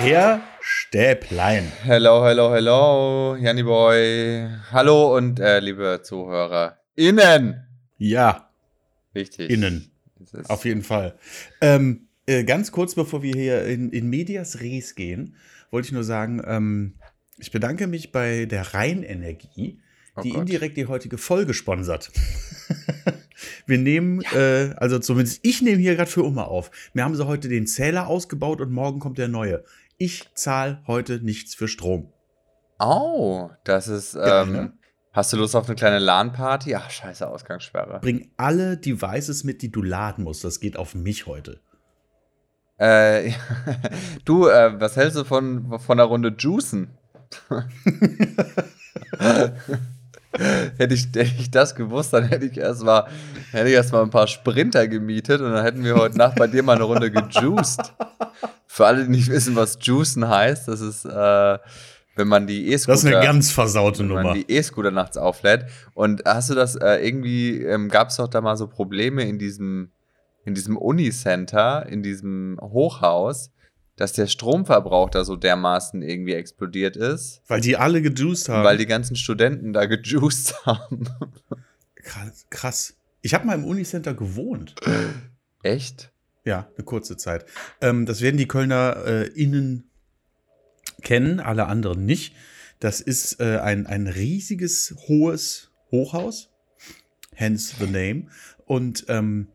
Herr Stäblein. Hello, hello, hello, Janni Boy. Hallo und äh, liebe Zuhörer. Innen. Ja. Wichtig. Innen. Auf jeden Fall. Ähm, äh, ganz kurz, bevor wir hier in, in Medias Res gehen, wollte ich nur sagen, ähm, ich bedanke mich bei der Rheinenergie, oh die Gott. indirekt die heutige Folge sponsert. wir nehmen, ja. äh, also zumindest ich nehme hier gerade für Oma auf. Wir haben sie heute den Zähler ausgebaut und morgen kommt der neue. Ich zahle heute nichts für Strom. Oh, das ist. Ja, ähm, ne? Hast du Lust auf eine kleine LAN-Party? Ach, scheiße, Ausgangssperre. Bring alle Devices mit, die du laden musst. Das geht auf mich heute. Äh, du, äh, was hältst du von, von der Runde Juicen? hätte, ich, hätte ich das gewusst, dann hätte ich erstmal erst ein paar Sprinter gemietet und dann hätten wir heute Nacht bei dir mal eine Runde gejuiced. Für alle, die nicht wissen, was Juicen heißt, das ist, äh, wenn man die E-Scooter. Das ist eine ganz versaute Nummer. Wenn man die E-Scooter nachts auflädt. Und hast du das äh, irgendwie, ähm, gab es doch da mal so Probleme in diesem, in diesem Unicenter, in diesem Hochhaus, dass der Stromverbrauch da so dermaßen irgendwie explodiert ist. Weil die alle gejuiced haben. Weil die ganzen Studenten da gejuiced haben. Krass. Ich habe mal im Unicenter gewohnt. Echt? Ja, eine kurze Zeit. Ähm, das werden die Kölner äh, innen kennen, alle anderen nicht. Das ist äh, ein, ein riesiges, hohes Hochhaus. Hence the name. Und ähm,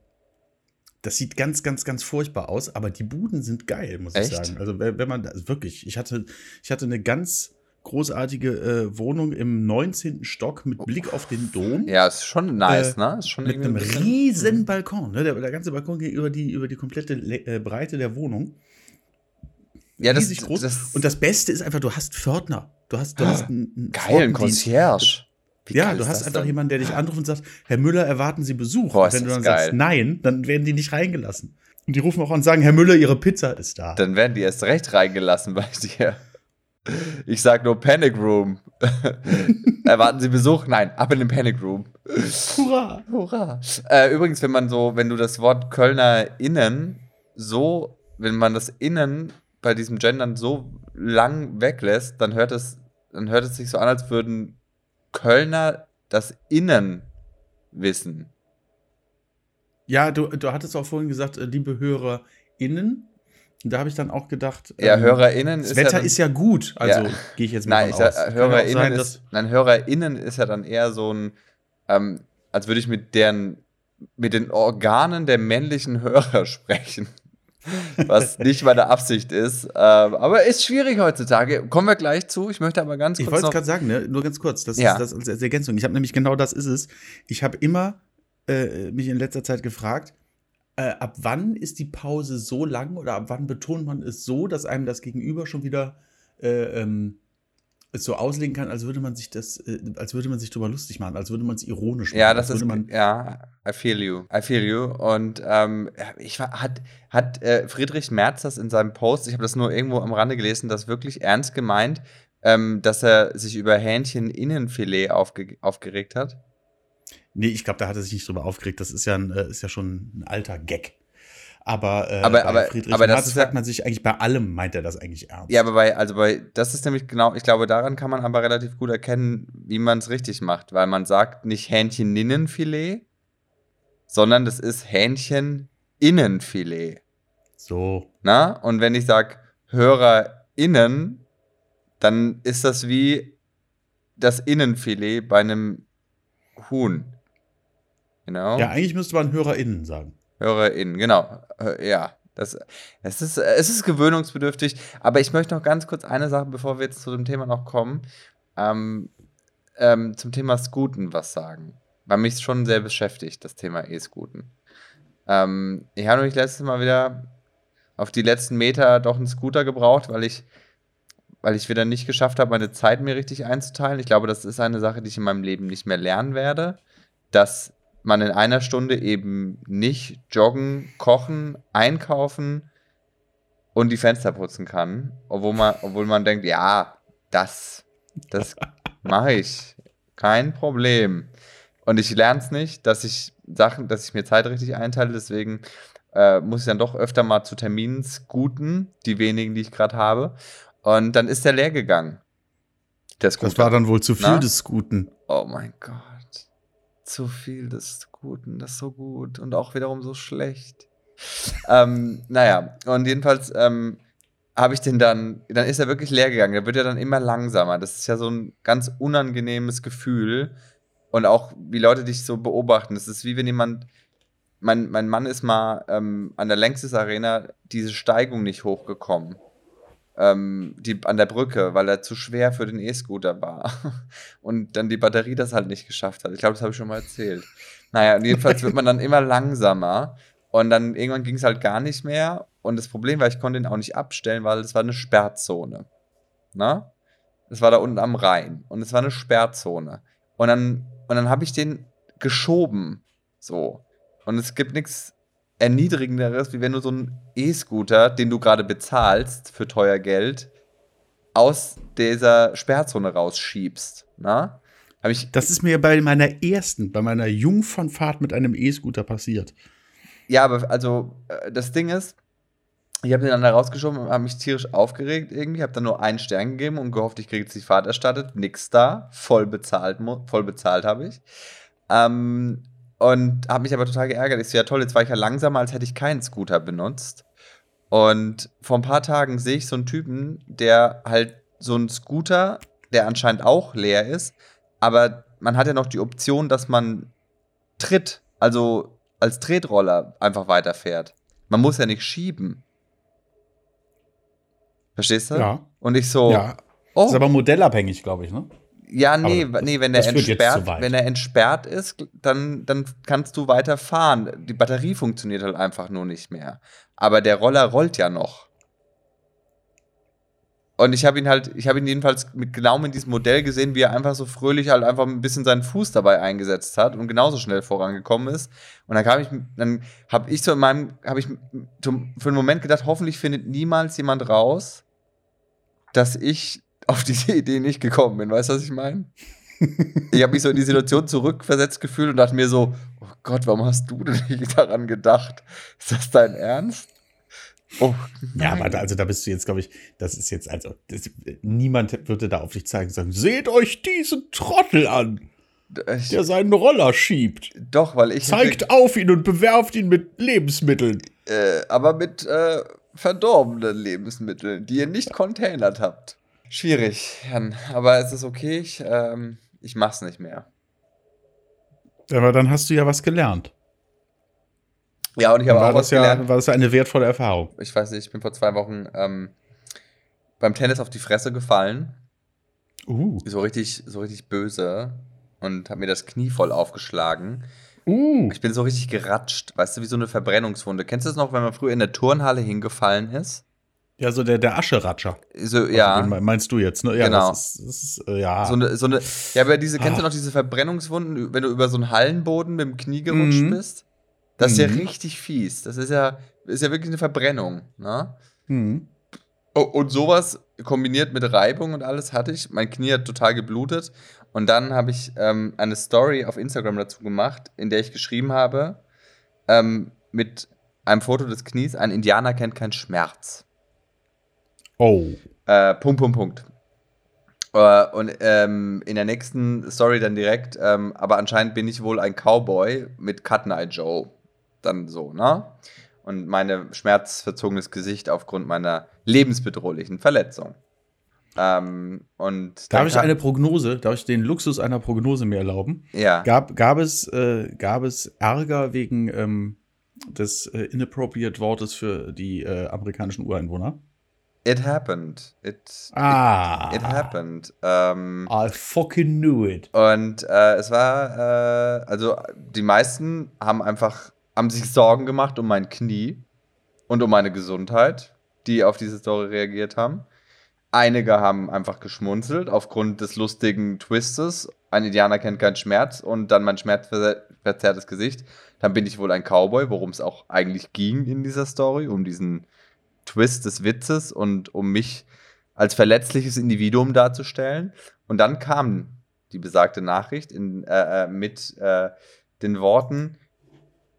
das sieht ganz, ganz, ganz furchtbar aus, aber die Buden sind geil, muss Echt? ich sagen. Also wenn man also wirklich, ich hatte, ich hatte eine ganz großartige äh, Wohnung im 19. Stock mit Blick auf den Dom. Ja, ist schon nice, äh, ne? Ist schon mit einem ein riesen mhm. Balkon. Ne? Der, der, ganze Balkon geht über die, über die komplette äh, Breite der Wohnung. Ja, das, ist groß. Das, Und das Beste ist einfach, du hast Pförtner. Du hast, du hast einen, einen Geil, ein Concierge. Wie ja, du hast einfach denn? jemanden, der dich anruft und sagt, Herr Müller, erwarten Sie Besuch. Boah, und wenn du dann geil. sagst nein, dann werden die nicht reingelassen. Und die rufen auch an und sagen, Herr Müller, Ihre Pizza ist da. Dann werden die erst recht reingelassen bei dir. Ich sag nur Panic Room. Erwarten Sie Besuch? Nein, ab in den Panic Room. Hurra! Hurra! Äh, übrigens, wenn man so, wenn du das Wort Kölner innen so, wenn man das innen bei diesem Gendern so lang weglässt, dann hört es, dann hört es sich so an, als würden Kölner das Innen wissen. Ja, du, du hattest auch vorhin gesagt, äh, liebe HörerInnen. Da habe ich dann auch gedacht, ja, ähm, HörerInnen das ist Wetter ja dann, ist ja gut, also ja. gehe ich jetzt mal nein, ich sag, HörerInnen sein, ist, nein, HörerInnen ist ja dann eher so ein, ähm, als würde ich mit deren, mit den Organen der männlichen Hörer sprechen was nicht meine Absicht ist. Ähm, aber ist schwierig heutzutage. Kommen wir gleich zu. Ich möchte aber ganz kurz. Ich wollte es gerade sagen, ne? nur ganz kurz. Das ja. ist das als Ergänzung. Ich habe nämlich genau das ist es. Ich habe immer äh, mich in letzter Zeit gefragt, äh, ab wann ist die Pause so lang oder ab wann betont man es so, dass einem das Gegenüber schon wieder äh, ähm, so auslegen kann, als würde man sich das, äh, als würde man sich darüber lustig machen, als würde man es ironisch machen. Ja, das ist, man ja, I feel you, I feel you. Und ähm, ich war, hat, hat äh, Friedrich Merz das in seinem Post, ich habe das nur irgendwo am Rande gelesen, das wirklich ernst gemeint, ähm, dass er sich über Hähnchen-Innenfilet aufge aufgeregt hat? Nee, ich glaube, da hat er sich nicht drüber aufgeregt. Das ist ja, ein, äh, ist ja schon ein alter Gag. Aber, äh, aber, aber, Friedrich aber Merz fragt man sich eigentlich bei allem, meint er das eigentlich ernst? Ja, aber bei, also bei, das ist nämlich genau, ich glaube, daran kann man aber relativ gut erkennen, wie man es richtig macht, weil man sagt nicht Hähnchen-Innenfilet, sondern das ist Hähnchen-Innenfilet. So. Na? Und wenn ich sage HörerInnen, dann ist das wie das Innenfilet bei einem Huhn. Genau. Ja, eigentlich müsste man HörerInnen sagen. HörerInnen, genau. Ja, das, es, ist, es ist gewöhnungsbedürftig. Aber ich möchte noch ganz kurz eine Sache, bevor wir jetzt zu dem Thema noch kommen, ähm, ähm, zum Thema Scooten was sagen. Weil mich schon sehr beschäftigt, das Thema E-Scooten. Ähm, ich habe nämlich letztes Mal wieder auf die letzten Meter doch einen Scooter gebraucht, weil ich, weil ich wieder nicht geschafft habe, meine Zeit mir richtig einzuteilen. Ich glaube, das ist eine Sache, die ich in meinem Leben nicht mehr lernen werde. Dass man in einer Stunde eben nicht joggen, kochen, einkaufen und die Fenster putzen kann, obwohl man, obwohl man denkt, ja, das, das mache ich, kein Problem. Und ich lerne es nicht, dass ich Sachen, dass ich mir Zeit richtig einteile, deswegen äh, muss ich dann doch öfter mal zu Terminen scooten, die wenigen, die ich gerade habe. Und dann ist der leer gegangen. Der Scooter. Das war dann wohl zu viel Na? des Guten. Oh mein Gott. Zu viel des Guten, das ist so gut und auch wiederum so schlecht. ähm, naja, und jedenfalls ähm, habe ich den dann, dann ist er wirklich leer gegangen. Der wird ja dann immer langsamer. Das ist ja so ein ganz unangenehmes Gefühl. Und auch, wie Leute dich so beobachten. Das ist wie wenn jemand, mein, mein Mann ist mal ähm, an der Längstes Arena diese Steigung nicht hochgekommen ähm, die, an der Brücke, weil er zu schwer für den E-Scooter war. Und dann die Batterie das halt nicht geschafft hat. Ich glaube, das habe ich schon mal erzählt. Naja, jedenfalls wird man dann immer langsamer. Und dann irgendwann ging es halt gar nicht mehr. Und das Problem war, ich konnte ihn auch nicht abstellen, weil es war eine Sperrzone. Na? Es war da unten am Rhein. Und es war eine Sperrzone. Und dann, und dann habe ich den geschoben. So. Und es gibt nichts erniedrigenderes, wie wenn du so einen E-Scooter, den du gerade bezahlst für teuer Geld, aus dieser Sperrzone rausschiebst. Na? Hab ich das ist mir bei meiner ersten, bei meiner Jungfernfahrt mit einem E-Scooter passiert. Ja, aber also äh, das Ding ist, ich habe den dann da rausgeschoben und habe mich tierisch aufgeregt irgendwie, habe dann nur einen Stern gegeben und gehofft, ich kriege jetzt die Fahrt erstattet. Nix da, voll bezahlt, voll bezahlt habe ich. Ähm, und habe mich aber total geärgert. Ich so, ja toll, jetzt war ich ja langsamer, als hätte ich keinen Scooter benutzt. Und vor ein paar Tagen sehe ich so einen Typen, der halt so einen Scooter, der anscheinend auch leer ist, aber man hat ja noch die Option, dass man tritt, also als Tretroller einfach weiterfährt. Man muss ja nicht schieben. Verstehst du? Ja. Und ich so. Ja. Oh. Das ist aber modellabhängig, glaube ich, ne? Ja, nee, nee wenn, der entsperrt, wenn er entsperrt ist, dann, dann kannst du weiter fahren. Die Batterie funktioniert halt einfach nur nicht mehr. Aber der Roller rollt ja noch. Und ich habe ihn halt, ich habe ihn jedenfalls mit genau mit diesem Modell gesehen, wie er einfach so fröhlich halt einfach ein bisschen seinen Fuß dabei eingesetzt hat und genauso schnell vorangekommen ist. Und dann kam ich, dann habe ich so in meinem, habe ich für einen Moment gedacht, hoffentlich findet niemals jemand raus, dass ich auf diese Idee nicht gekommen bin. Weißt du, was ich meine? ich habe mich so in die Situation zurückversetzt gefühlt und dachte mir so, oh Gott, warum hast du denn nicht daran gedacht? Ist das dein Ernst? Oh, ja, aber also da bist du jetzt, glaube ich, das ist jetzt, also das, niemand würde da auf dich zeigen und sagen, seht euch diesen Trottel an, ich, der seinen Roller schiebt. Doch, weil ich. Zeigt hätte, auf ihn und bewerft ihn mit Lebensmitteln. Äh, aber mit äh, verdorbenen Lebensmitteln, die ihr nicht containert habt. Schwierig, Jan. Aber es ist okay, ich, ähm, ich mach's nicht mehr. Aber dann hast du ja was gelernt. Ja, und ich habe auch was ja, gelernt. War das eine wertvolle Erfahrung? Ich weiß nicht, ich bin vor zwei Wochen ähm, beim Tennis auf die Fresse gefallen. Uh. So richtig, so richtig böse. Und habe mir das Knie voll aufgeschlagen. Uh. Ich bin so richtig geratscht, weißt du, wie so eine Verbrennungswunde. Kennst du das noch, wenn man früher in der Turnhalle hingefallen ist? Ja, so der, der Ascheratscher. So, ja. Also, meinst du jetzt, ne? Ja, genau. Das ist, das ist, äh, ja. So eine, so eine, ja, aber diese, kennst du ah. noch diese Verbrennungswunden, wenn du über so einen Hallenboden mit dem Knie gerutscht mhm. bist? Das ist mhm. ja richtig fies. Das ist ja, ist ja wirklich eine Verbrennung, ne? Mhm. Oh, und sowas kombiniert mit Reibung und alles hatte ich. Mein Knie hat total geblutet. Und dann habe ich ähm, eine Story auf Instagram dazu gemacht, in der ich geschrieben habe, ähm, mit einem Foto des Knies, ein Indianer kennt keinen Schmerz. Oh. Äh, Punkt, Punkt, Punkt. Äh, und ähm, in der nächsten Story dann direkt, ähm, aber anscheinend bin ich wohl ein Cowboy mit Cut Night Joe. Dann so, ne? Und meine schmerzverzogenes Gesicht aufgrund meiner lebensbedrohlichen Verletzung. Ähm, und darf ich eine Prognose, darf ich den Luxus einer Prognose mir erlauben? Ja. Gab, gab, es, äh, gab es Ärger wegen ähm, des äh, inappropriate Wortes für die äh, amerikanischen Ureinwohner? It happened. It, ah. It, it happened. Ähm, I fucking knew it. Und äh, es war, äh, also die meisten haben einfach, haben sich Sorgen gemacht um mein Knie und um meine Gesundheit, die auf diese Story reagiert haben. Einige haben einfach geschmunzelt aufgrund des lustigen Twistes. Ein Indianer kennt keinen Schmerz und dann mein schmerzverzerrtes Gesicht. Dann bin ich wohl ein Cowboy, worum es auch eigentlich ging in dieser Story, um diesen Twist des Witzes und um mich als verletzliches Individuum darzustellen. Und dann kam die besagte Nachricht in, äh, äh, mit äh, den Worten,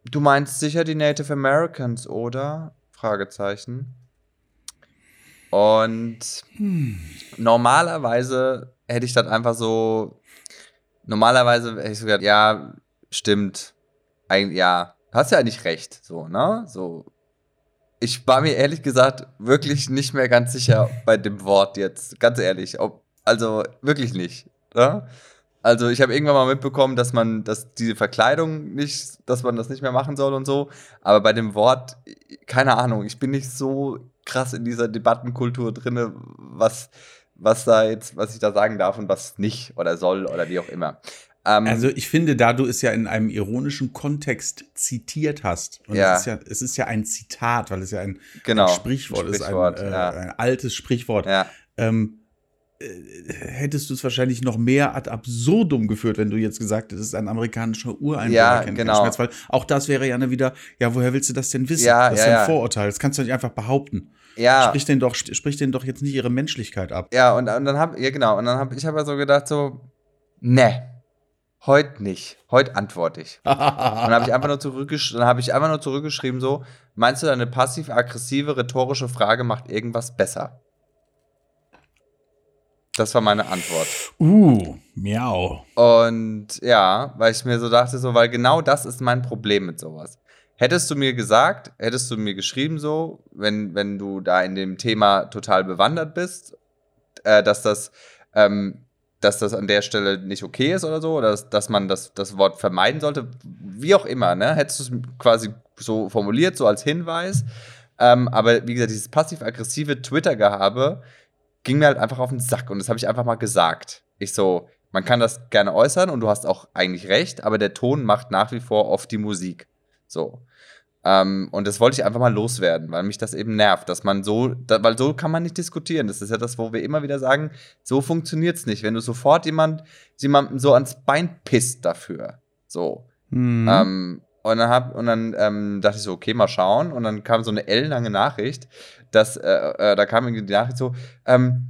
du meinst sicher die Native Americans, oder? Fragezeichen. Und hm. normalerweise hätte ich das einfach so. Normalerweise hätte ich so gesagt, ja, stimmt. Eigentlich, ja, hast ja eigentlich recht, so, ne? So. Ich war mir ehrlich gesagt wirklich nicht mehr ganz sicher bei dem Wort jetzt. Ganz ehrlich. Ob, also wirklich nicht. Ne? Also ich habe irgendwann mal mitbekommen, dass man, dass diese Verkleidung nicht, dass man das nicht mehr machen soll und so. Aber bei dem Wort, keine Ahnung, ich bin nicht so krass in dieser Debattenkultur drin, was, was da jetzt, was ich da sagen darf und was nicht oder soll oder wie auch immer. Ähm, also ich finde, da du es ja in einem ironischen Kontext zitiert hast, und ja. Es, ist ja, es ist ja ein Zitat, weil es ja ein, genau, ein Sprichwort, Sprichwort, ist, ein, äh, ja. ein, altes Sprichwort. Ja. Ähm, äh, hättest du es wahrscheinlich noch mehr ad absurdum geführt, wenn du jetzt gesagt hättest, ein amerikanischer Ureinwohner ja, kennt genau. Schmerz, auch das wäre ja wieder, ja, woher willst du das denn wissen? Ja, das ist ja, ja ein Vorurteil, das kannst du nicht einfach behaupten. Ja. Sprich denen doch, sprich denen doch jetzt nicht ihre Menschlichkeit ab. Ja, und, und dann hab, ja genau, und dann habe ich aber so gedacht so, ne, heute nicht, heute antworte ich. und dann habe ich einfach nur zurückgeschrieben, dann habe ich einfach nur zurückgeschrieben so, meinst du deine passiv-aggressive rhetorische Frage macht irgendwas besser? Das war meine Antwort. Uh, miau. Und ja, weil ich mir so dachte, so, weil genau das ist mein Problem mit sowas. Hättest du mir gesagt, hättest du mir geschrieben, so, wenn, wenn du da in dem Thema total bewandert bist, äh, dass das, ähm, dass das an der Stelle nicht okay ist oder so, oder dass, dass man das, das Wort vermeiden sollte, wie auch immer, ne? Hättest du es quasi so formuliert, so als Hinweis. Ähm, aber wie gesagt, dieses passiv-aggressive Twitter-Gehabe, ging mir halt einfach auf den Sack und das habe ich einfach mal gesagt. Ich so, man kann das gerne äußern und du hast auch eigentlich recht, aber der Ton macht nach wie vor oft die Musik. So. Ähm, und das wollte ich einfach mal loswerden, weil mich das eben nervt, dass man so, da, weil so kann man nicht diskutieren. Das ist ja das, wo wir immer wieder sagen, so funktioniert es nicht. Wenn du sofort jemand, jemandem so ans Bein pisst dafür. So. Mhm. Ähm, und dann, hab, und dann ähm, dachte ich so, okay, mal schauen. Und dann kam so eine ellenlange Nachricht, dass, äh, äh, da kam irgendwie die Nachricht so, ähm,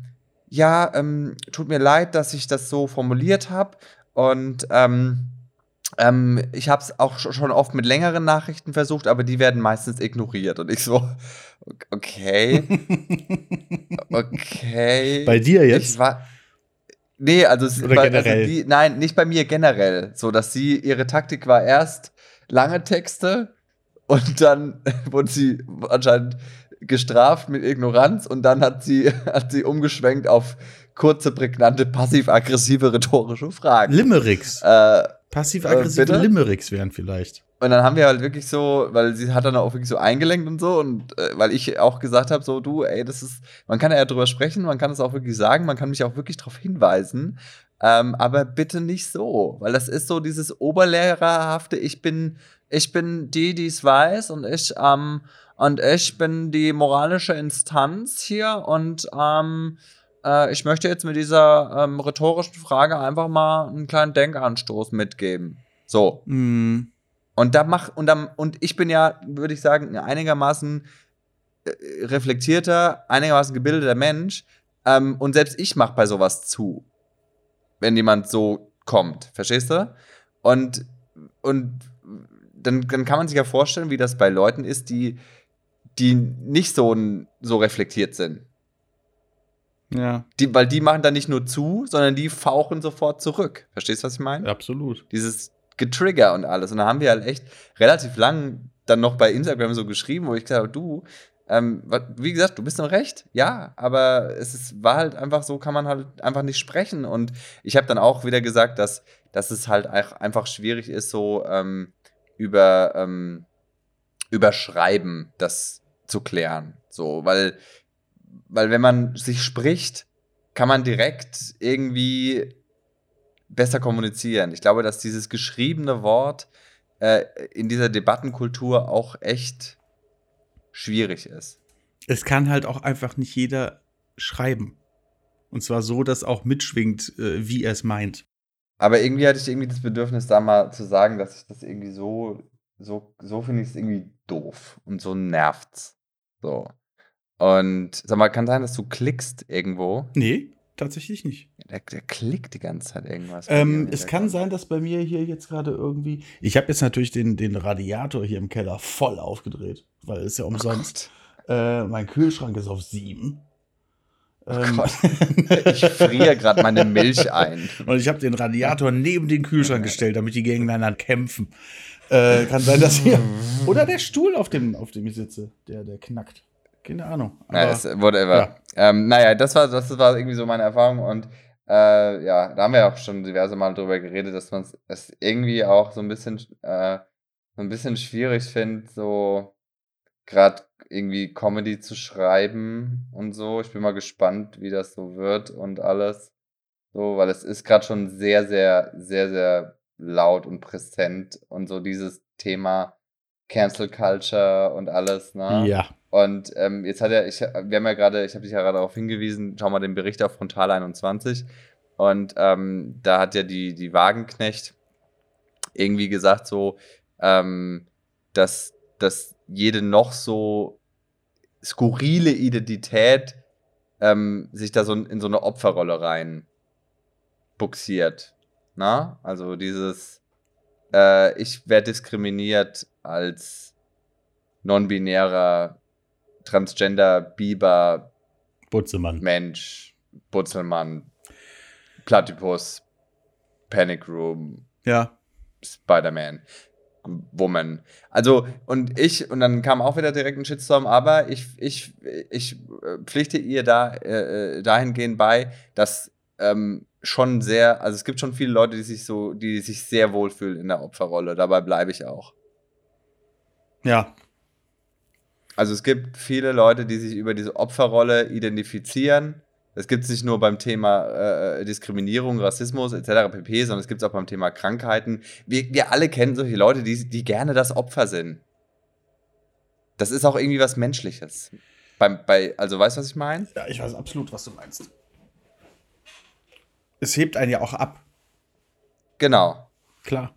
ja, ähm, tut mir leid, dass ich das so formuliert habe. Und ähm, ähm, ich habe es auch schon oft mit längeren Nachrichten versucht, aber die werden meistens ignoriert. Und ich so, okay. okay. Bei dir jetzt? Ich war, nee, also, Oder war, generell? Also die, nein, nicht bei mir generell. So, dass sie, ihre Taktik war erst lange Texte und dann wurde sie anscheinend gestraft mit Ignoranz und dann hat sie, hat sie umgeschwenkt auf kurze, prägnante, passiv-aggressive rhetorische Fragen. Limericks. Äh, Passiv-aggressive äh, Limericks wären vielleicht. Und dann haben wir halt wirklich so, weil sie hat dann auch wirklich so eingelenkt und so und äh, weil ich auch gesagt habe, so du, ey, das ist, man kann ja drüber sprechen, man kann es auch wirklich sagen, man kann mich auch wirklich darauf hinweisen, ähm, aber bitte nicht so, weil das ist so dieses Oberlehrerhafte, ich bin, ich bin die, die es weiß und ich, ähm, und ich bin die moralische Instanz hier und ähm, äh, ich möchte jetzt mit dieser ähm, rhetorischen Frage einfach mal einen kleinen Denkanstoß mitgeben. So. Mm. Und da mach, und, dann, und ich bin ja, würde ich sagen, einigermaßen äh, reflektierter, einigermaßen gebildeter Mensch. Ähm, und selbst ich mache bei sowas zu wenn jemand so kommt. Verstehst du? Und, und dann, dann kann man sich ja vorstellen, wie das bei Leuten ist, die, die nicht so, so reflektiert sind. Ja. Die, weil die machen dann nicht nur zu, sondern die fauchen sofort zurück. Verstehst du, was ich meine? Absolut. Dieses Getrigger und alles. Und da haben wir halt echt relativ lang dann noch bei Instagram so geschrieben, wo ich gesagt habe, du, ähm, wie gesagt, du bist noch recht, ja, aber es ist, war halt einfach so, kann man halt einfach nicht sprechen. Und ich habe dann auch wieder gesagt, dass, dass es halt einfach schwierig ist, so ähm, über, ähm, über Schreiben das zu klären. So, weil, weil wenn man sich spricht, kann man direkt irgendwie besser kommunizieren. Ich glaube, dass dieses geschriebene Wort äh, in dieser Debattenkultur auch echt schwierig ist. Es kann halt auch einfach nicht jeder schreiben. Und zwar so, dass auch mitschwingt, äh, wie er es meint. Aber irgendwie hatte ich irgendwie das Bedürfnis, da mal zu sagen, dass ich das irgendwie so, so, so finde ich es irgendwie doof und so nervt's. So. Und sag mal, kann sein, dass du klickst irgendwo. Nee. tatsächlich nicht. Der, der klickt die ganze Zeit irgendwas. Ähm, es kann sein, dass bei mir hier jetzt gerade irgendwie. Ich habe jetzt natürlich den, den Radiator hier im Keller voll aufgedreht, weil es ja Oh umsonst. Äh, mein Kühlschrank ist auf sieben. Ähm, Ich friere gerade meine Milch ein. und ich habe den Radiator neben den Kühlschrank gestellt, damit die gegeneinander kämpfen. Äh, kann sein, dass hier. Oder der Stuhl, auf dem, auf dem ich sitze, der, der knackt. Keine Ahnung. Naja, Aber- ist, whatever. ja. Ähm, naja, das war, das war irgendwie so meine Erfahrung und äh, ja, da haben wir auch schon diverse Mal drüber geredet, dass man es irgendwie auch so ein bisschen, äh, so ein bisschen schwierig findet, so gerade irgendwie Comedy zu schreiben und so. Ich bin mal gespannt, wie das so wird und alles. So, weil es ist gerade schon sehr, sehr, sehr, sehr laut und präsent und so dieses Thema Cancel Culture und alles, ne? ja. Und ähm, jetzt hat er, ich, wir haben ja gerade, ich habe dich ja gerade darauf hingewiesen, schau mal den Bericht auf Frontal 21. Und ähm, da hat ja die, die Wagenknecht irgendwie gesagt, so, ähm, dass, dass jede noch so skurrile Identität ähm, sich da so in, so eine Opferrolle rein buxiert. Na? Also dieses, äh, ich werde diskriminiert als non-binärer Transgender, Biber, Butzemann. Mensch, Butzelmann, Platypus, Panic Room, Ja. Spider-Man, Woman. Also, und ich, und dann kam auch wieder direkt ein Shitstorm, aber ich, ich, ich äh, pflichte ihr da äh, äh, dahingehend bei, dass ähm, schon sehr, also es gibt schon viele Leute, die sich so, die sich sehr wohlfühlen in der Opferrolle. Dabei bleibe ich auch. Ja. Also es gibt viele Leute, die sich über diese Opferrolle identifizieren. Es gibt es nicht nur beim Thema äh, Diskriminierung, Rassismus etc. pp., sondern es gibt es auch beim Thema Krankheiten. Wir, wir alle kennen solche Leute, die, die gerne das Opfer sind. Das ist auch irgendwie was Menschliches. Beim, bei, also weißt du, was ich meine? Ja, ich weiß absolut, was du meinst. Es hebt einen ja auch ab. Genau. Klar.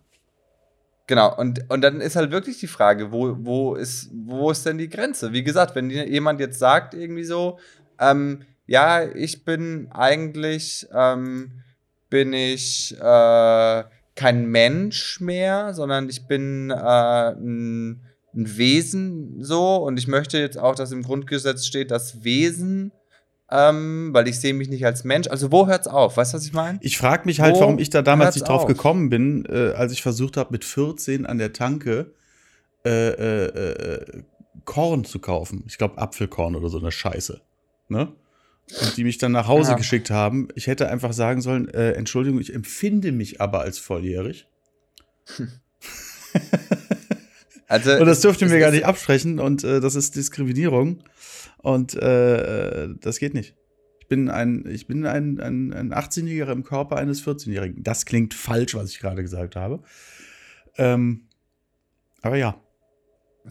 Genau, und, und dann ist halt wirklich die Frage, wo, wo, ist, wo ist denn die Grenze? Wie gesagt, wenn jemand jetzt sagt, irgendwie so, ähm, ja, ich bin eigentlich, ähm, bin ich äh, kein Mensch mehr, sondern ich bin äh, ein, ein Wesen so und ich möchte jetzt auch, dass im Grundgesetz steht, das Wesen, ähm, weil ich sehe mich nicht als Mensch. Also wo hört's auf? Weißt du, was ich meine? Ich frage mich halt, Wo warum ich da damals nicht drauf auf? gekommen bin, äh, als ich versucht habe, mit 14 an der Tanke äh, äh, äh, Korn zu kaufen. Ich glaube, Apfelkorn oder so eine Scheiße. Ne? Und die mich dann nach Hause Ja. geschickt haben. Ich hätte einfach sagen sollen, äh, Entschuldigung, ich empfinde mich aber als volljährig. Also, Und das dürfte es mir gar nicht absprechen und äh, das ist Diskriminierung. Und äh, das geht nicht. Ich bin ein, ich bin ein, ein, ein 18-Jähriger im Körper eines 14-Jährigen. Das klingt falsch, was ich gerade gesagt habe. Ähm, aber ja.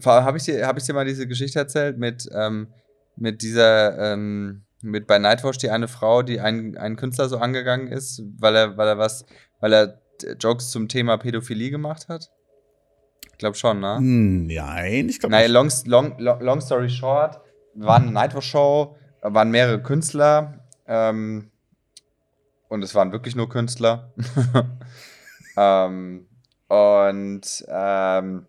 Habe ich, dir- hab ich dir mal diese Geschichte erzählt mit, ähm, mit dieser, ähm, mit bei Nightwatch die eine Frau, die einen, einen Künstler so angegangen ist, weil er, weil er was, weil er Jokes zum Thema Pädophilie gemacht hat? Ich glaube schon, ne? Nein, ich glaube long, long, long, long story short, war eine Nightwatch-Show, waren mehrere Künstler ähm, und es waren wirklich nur Künstler. ähm, und ähm,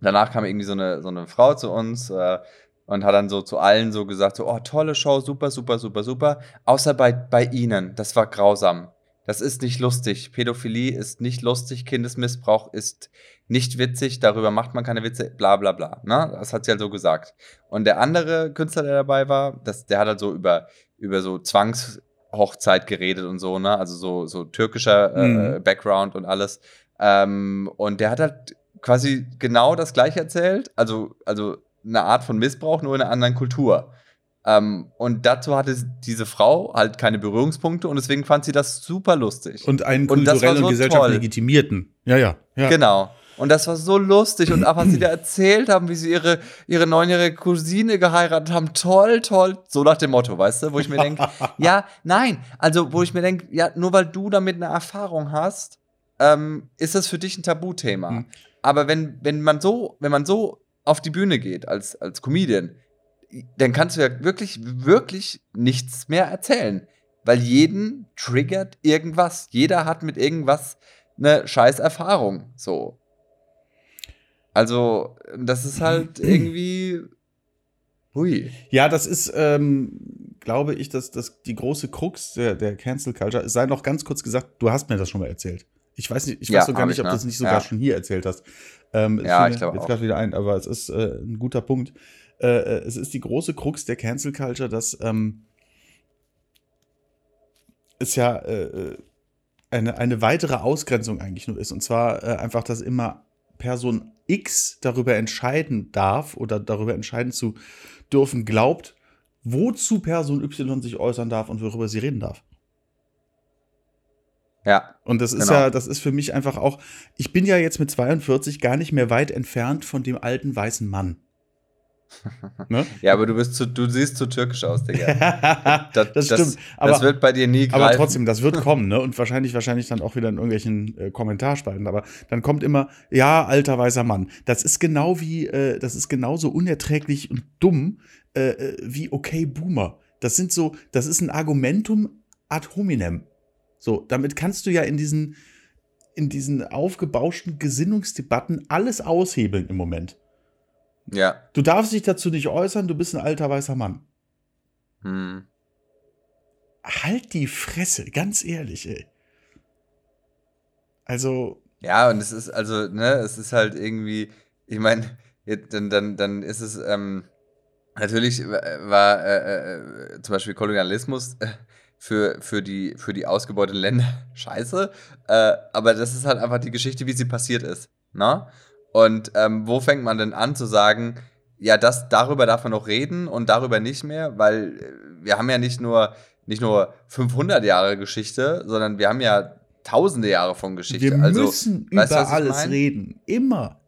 danach kam irgendwie so eine, so eine Frau zu uns äh, und hat dann so zu allen so gesagt, so, oh, tolle Show, super, super, super, super, außer bei, bei Ihnen, das war grausam. Das ist nicht lustig. Pädophilie ist nicht lustig, Kindesmissbrauch ist nicht witzig, darüber macht man keine Witze, bla bla bla. Ne? Das hat sie halt so gesagt. Und der andere Künstler, der dabei war, das, der hat halt so über, über so Zwangshochzeit geredet und so, ne? Also so, so türkischer äh, Mhm. Background und alles. Ähm, und der hat halt quasi genau das gleiche erzählt, also, also eine Art von Missbrauch, nur in einer anderen Kultur. Ähm, und dazu hatte diese Frau halt keine Berührungspunkte und deswegen fand sie das super lustig. Und einen Und das war kulturell und so gesellschaftlich toll. legitimierten. Ja, ja. ja. Genau. Und das war so lustig. Und auch was sie da erzählt haben, wie sie ihre, ihre neunjährige Cousine geheiratet haben, toll, toll. So nach dem Motto, weißt du, wo ich mir denke, ja, nein. Also, wo ich mir denke, ja, nur weil du damit eine Erfahrung hast, ähm, ist das für dich ein Tabuthema. Mhm. Aber wenn, wenn man so, wenn man so auf die Bühne geht als, als Comedian, dann kannst du ja wirklich, wirklich nichts mehr erzählen. weil jeden triggert irgendwas. Jeder hat mit irgendwas eine scheiß Erfahrung. So. Also, das ist halt irgendwie. Hui. Ja, das ist, ähm, glaube ich, dass, dass die große Krux der, der Cancel Culture, es sei noch ganz kurz gesagt, du hast mir das schon mal erzählt. Ich weiß nicht, ich Ja, weiß so gar nicht, ich, ob ne? du das nicht sogar Ja. schon hier erzählt hast. Ähm, Ja, ich glaube jetzt auch. gerade wieder ein, aber es ist äh, ein guter Punkt. Äh, äh, es ist die große Krux der Cancel Culture, dass ähm, es ja äh, äh, eine, eine weitere Ausgrenzung eigentlich nur ist. Und zwar äh, einfach, dass immer Person X darüber entscheiden darf oder darüber entscheiden zu dürfen glaubt, wozu Person Y sich äußern darf und worüber sie reden darf. Ja. Und das ist Genau. ja, das ist für mich einfach auch, ich bin ja jetzt mit 42 gar nicht mehr weit entfernt von dem alten weißen Mann. Ne? Ja, aber du bist zu, du siehst zu türkisch aus, Digga. das, Das, stimmt. Das, aber, das wird bei dir nie greifen. aber trotzdem, das wird kommen, ne? Und wahrscheinlich, wahrscheinlich dann auch wieder in irgendwelchen äh, Kommentarspalten. Aber dann kommt immer, ja, alter weißer Mann. Das ist genau wie, äh, das ist genauso unerträglich und dumm äh, äh, wie okay Boomer. Das sind so, das ist ein Argumentum ad hominem. So, damit kannst du ja in diesen, in diesen aufgebauschten Gesinnungsdebatten alles aushebeln im Moment. Ja. Du darfst dich dazu nicht äußern, du bist ein alter weißer Mann. Hm. Halt die Fresse, ganz ehrlich, ey. Also, Ja, und es ist also, ne, es ist halt irgendwie, ich meine, dann, dann, dann ist es, ähm, natürlich war äh, äh, zum Beispiel Kolonialismus äh, für, für, die, für die ausgebeuteten Länder scheiße, äh, aber das ist halt einfach die Geschichte, wie sie passiert ist, ne? Und ähm, wo fängt man denn an zu sagen, ja, das, darüber darf man noch reden und darüber nicht mehr, weil äh, wir haben ja nicht nur, nicht nur 500 Jahre Geschichte, sondern wir haben ja tausende Jahre von Geschichte. wir also, müssen über alles mein? reden. Immer.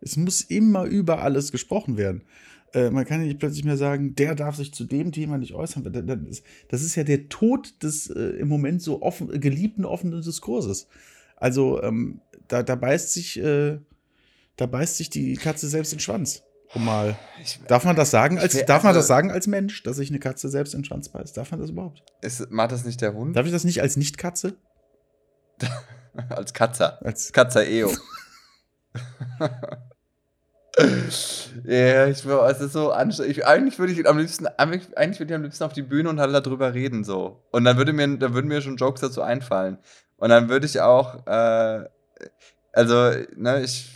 Es muss immer über alles gesprochen werden. Äh, man kann ja nicht plötzlich mehr sagen, der darf sich zu dem Thema nicht äußern. Das ist, das ist ja der Tod des äh, im Moment so offen, geliebten offenen Diskurses. Also ähm, da, da beißt sich, äh, da beißt sich die Katze selbst in den Schwanz. Um mal. Ich, Darf man das sagen als, will- darf man also- das sagen als Mensch, dass sich eine Katze selbst in den Schwanz beißt? Darf man das überhaupt? ist, macht das nicht der Hund? Darf ich das nicht als Nicht-Katze? Als Katzer. Als Katzer Eo. ja, ich will, es ist so anstrengend. Ich, eigentlich würde ich am liebsten, eigentlich eigentlich würde ich am liebsten auf die Bühne und halt darüber reden so. Und dann würde mir, dann würden mir schon Jokes dazu einfallen. Und dann würde ich auch, äh, also, ne, ich,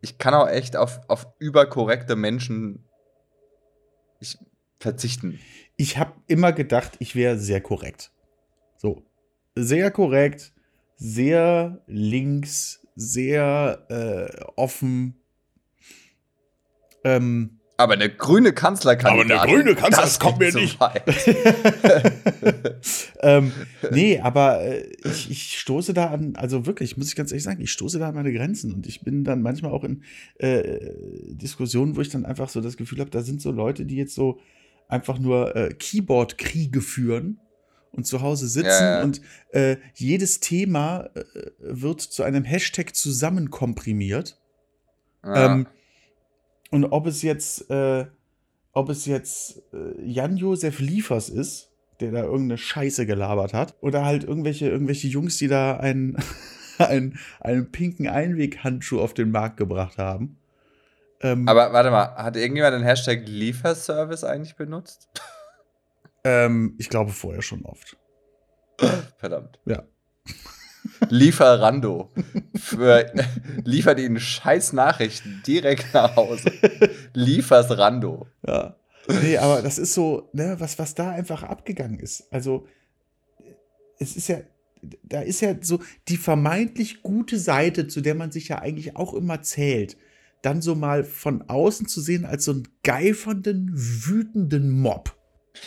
ich kann auch echt auf, auf überkorrekte Menschen ich, verzichten. ich habe immer gedacht, ich wäre sehr korrekt. So. Sehr korrekt, sehr links, sehr äh, offen. Ähm, Aber eine grüne Kanzlerkandidatin. Aber eine grüne Kanzler- das kommt mir nicht. ähm, nee, aber äh, ich, ich stoße da an, also wirklich, muss ich ganz ehrlich sagen, ich stoße da an meine Grenzen und ich bin dann manchmal auch in äh, Diskussionen, wo ich dann einfach so das Gefühl habe, da sind so Leute, die jetzt so einfach nur äh, Keyboard-Kriege führen und zu Hause sitzen Ja, und äh, jedes Thema äh, wird zu einem Hashtag zusammenkomprimiert. Ja. Ähm, und ob es jetzt, äh, ob es jetzt äh, Jan-Josef Liefers ist, der da irgendeine Scheiße gelabert hat, oder halt irgendwelche, irgendwelche Jungs, die da einen, einen, einen pinken Einweghandschuh auf den Markt gebracht haben. Ähm, Aber warte mal, hat irgendjemand den Hashtag Lieferservice eigentlich benutzt? ähm, ich glaube vorher schon oft. Verdammt. Ja. Lieferando. Für, liefert ihnen scheiß Nachrichten direkt nach Hause. Liefersrando. Ja. Nee, aber das ist so, ne, was, was da einfach abgegangen ist. Also, es ist ja, da ist ja so die vermeintlich gute Seite, zu der man sich ja eigentlich auch immer zählt, dann so mal von außen zu sehen als so einen geifernden, wütenden Mob.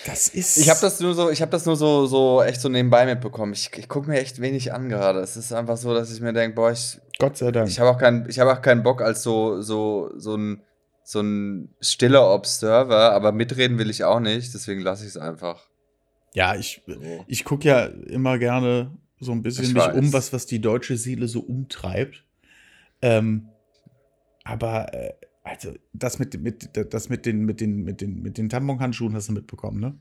Das ist. Ich habe das nur so, ich habe das nur so, so echt so nebenbei mitbekommen. Ich, ich gucke mir echt wenig an gerade. Es ist einfach so, dass ich mir denke, boah, ich, Gott sei Dank. ich habe auch keinen, ich habe auch keinen Bock als so, so, so ein, so ein stiller Observer, aber mitreden will ich auch nicht, deswegen lasse ich es einfach. ja, ich, So. ich gucke ja immer gerne so ein bisschen Ich mich weiß. um, was, was die deutsche Seele so umtreibt. Ähm, aber äh, also das mit, mit das mit den mit den mit den mit den Tamponhandschuhen hast du mitbekommen, ne?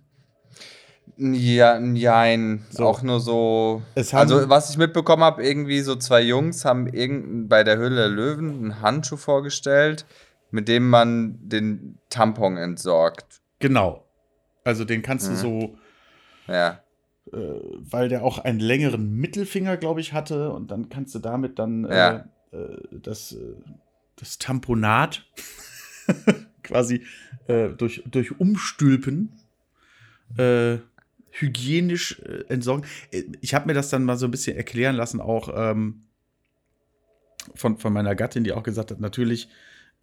Ja, nein, So. auch nur so. Also, was ich mitbekommen habe, irgendwie so zwei Jungs haben irgend bei der Höhle der Löwen einen Handschuh vorgestellt, mit dem man den Tampon entsorgt. Genau. Also den kannst du Mhm. so, Ja. äh, weil der auch einen längeren Mittelfinger, glaube ich, hatte. Und dann kannst du damit dann äh, Ja. äh, das, äh, das Tamponat quasi äh, durch, durch Umstülpen äh, hygienisch äh, entsorgen. Äh, Ich habe mir das dann mal so ein bisschen erklären lassen, auch ähm, von, von meiner Gattin, die auch gesagt hat, natürlich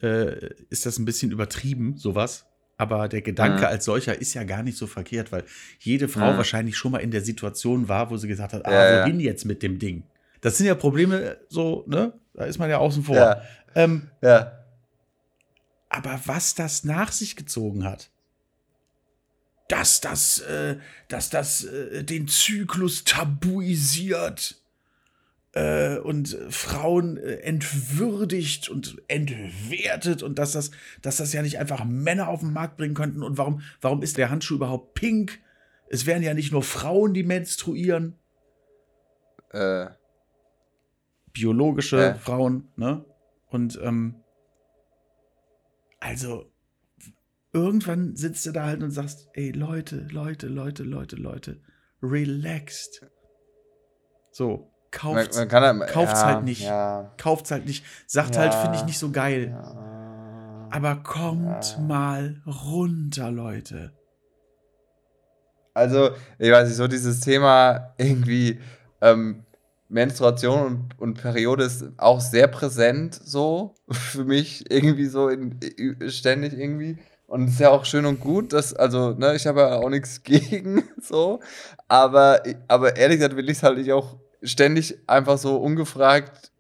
äh, ist das ein bisschen übertrieben, sowas. Aber der Gedanke Mhm. als solcher ist ja gar nicht so verkehrt, weil jede Frau Mhm. wahrscheinlich schon mal in der Situation war, wo sie gesagt hat, ah, Ja, ja. wohin jetzt mit dem Ding? Das sind ja Probleme, so, ne? Da ist man ja außen vor. Ähm, Ja. aber was das nach sich gezogen hat, dass das, äh, dass das äh, den Zyklus tabuisiert äh, und Frauen äh, entwürdigt und entwertet und dass das, dass das ja nicht einfach Männer auf den Markt bringen könnten und warum, warum ist der Handschuh überhaupt pink? Es wären ja nicht nur Frauen, die menstruieren, Äh, biologische Ja. Frauen, ne? Und ähm, also irgendwann sitzt du da halt und sagst, ey Leute, Leute, Leute, Leute, Leute, relaxed. So, man, kauft's, man kann, kauft's ja, halt nicht. Ja. kauft's halt nicht. Sagt Ja. halt, finde ich nicht so geil. ja. Aber kommt mal runter, Leute. Also, ich weiß nicht, so dieses Thema irgendwie ähm, Menstruation und, und Periode ist auch sehr präsent so für mich irgendwie so in, ständig irgendwie. Und ist ja auch schön und gut, dass, also, ne, ich habe ja auch nichts gegen, so. Aber, aber ehrlich gesagt will ich es halt nicht auch ständig einfach so ungefragt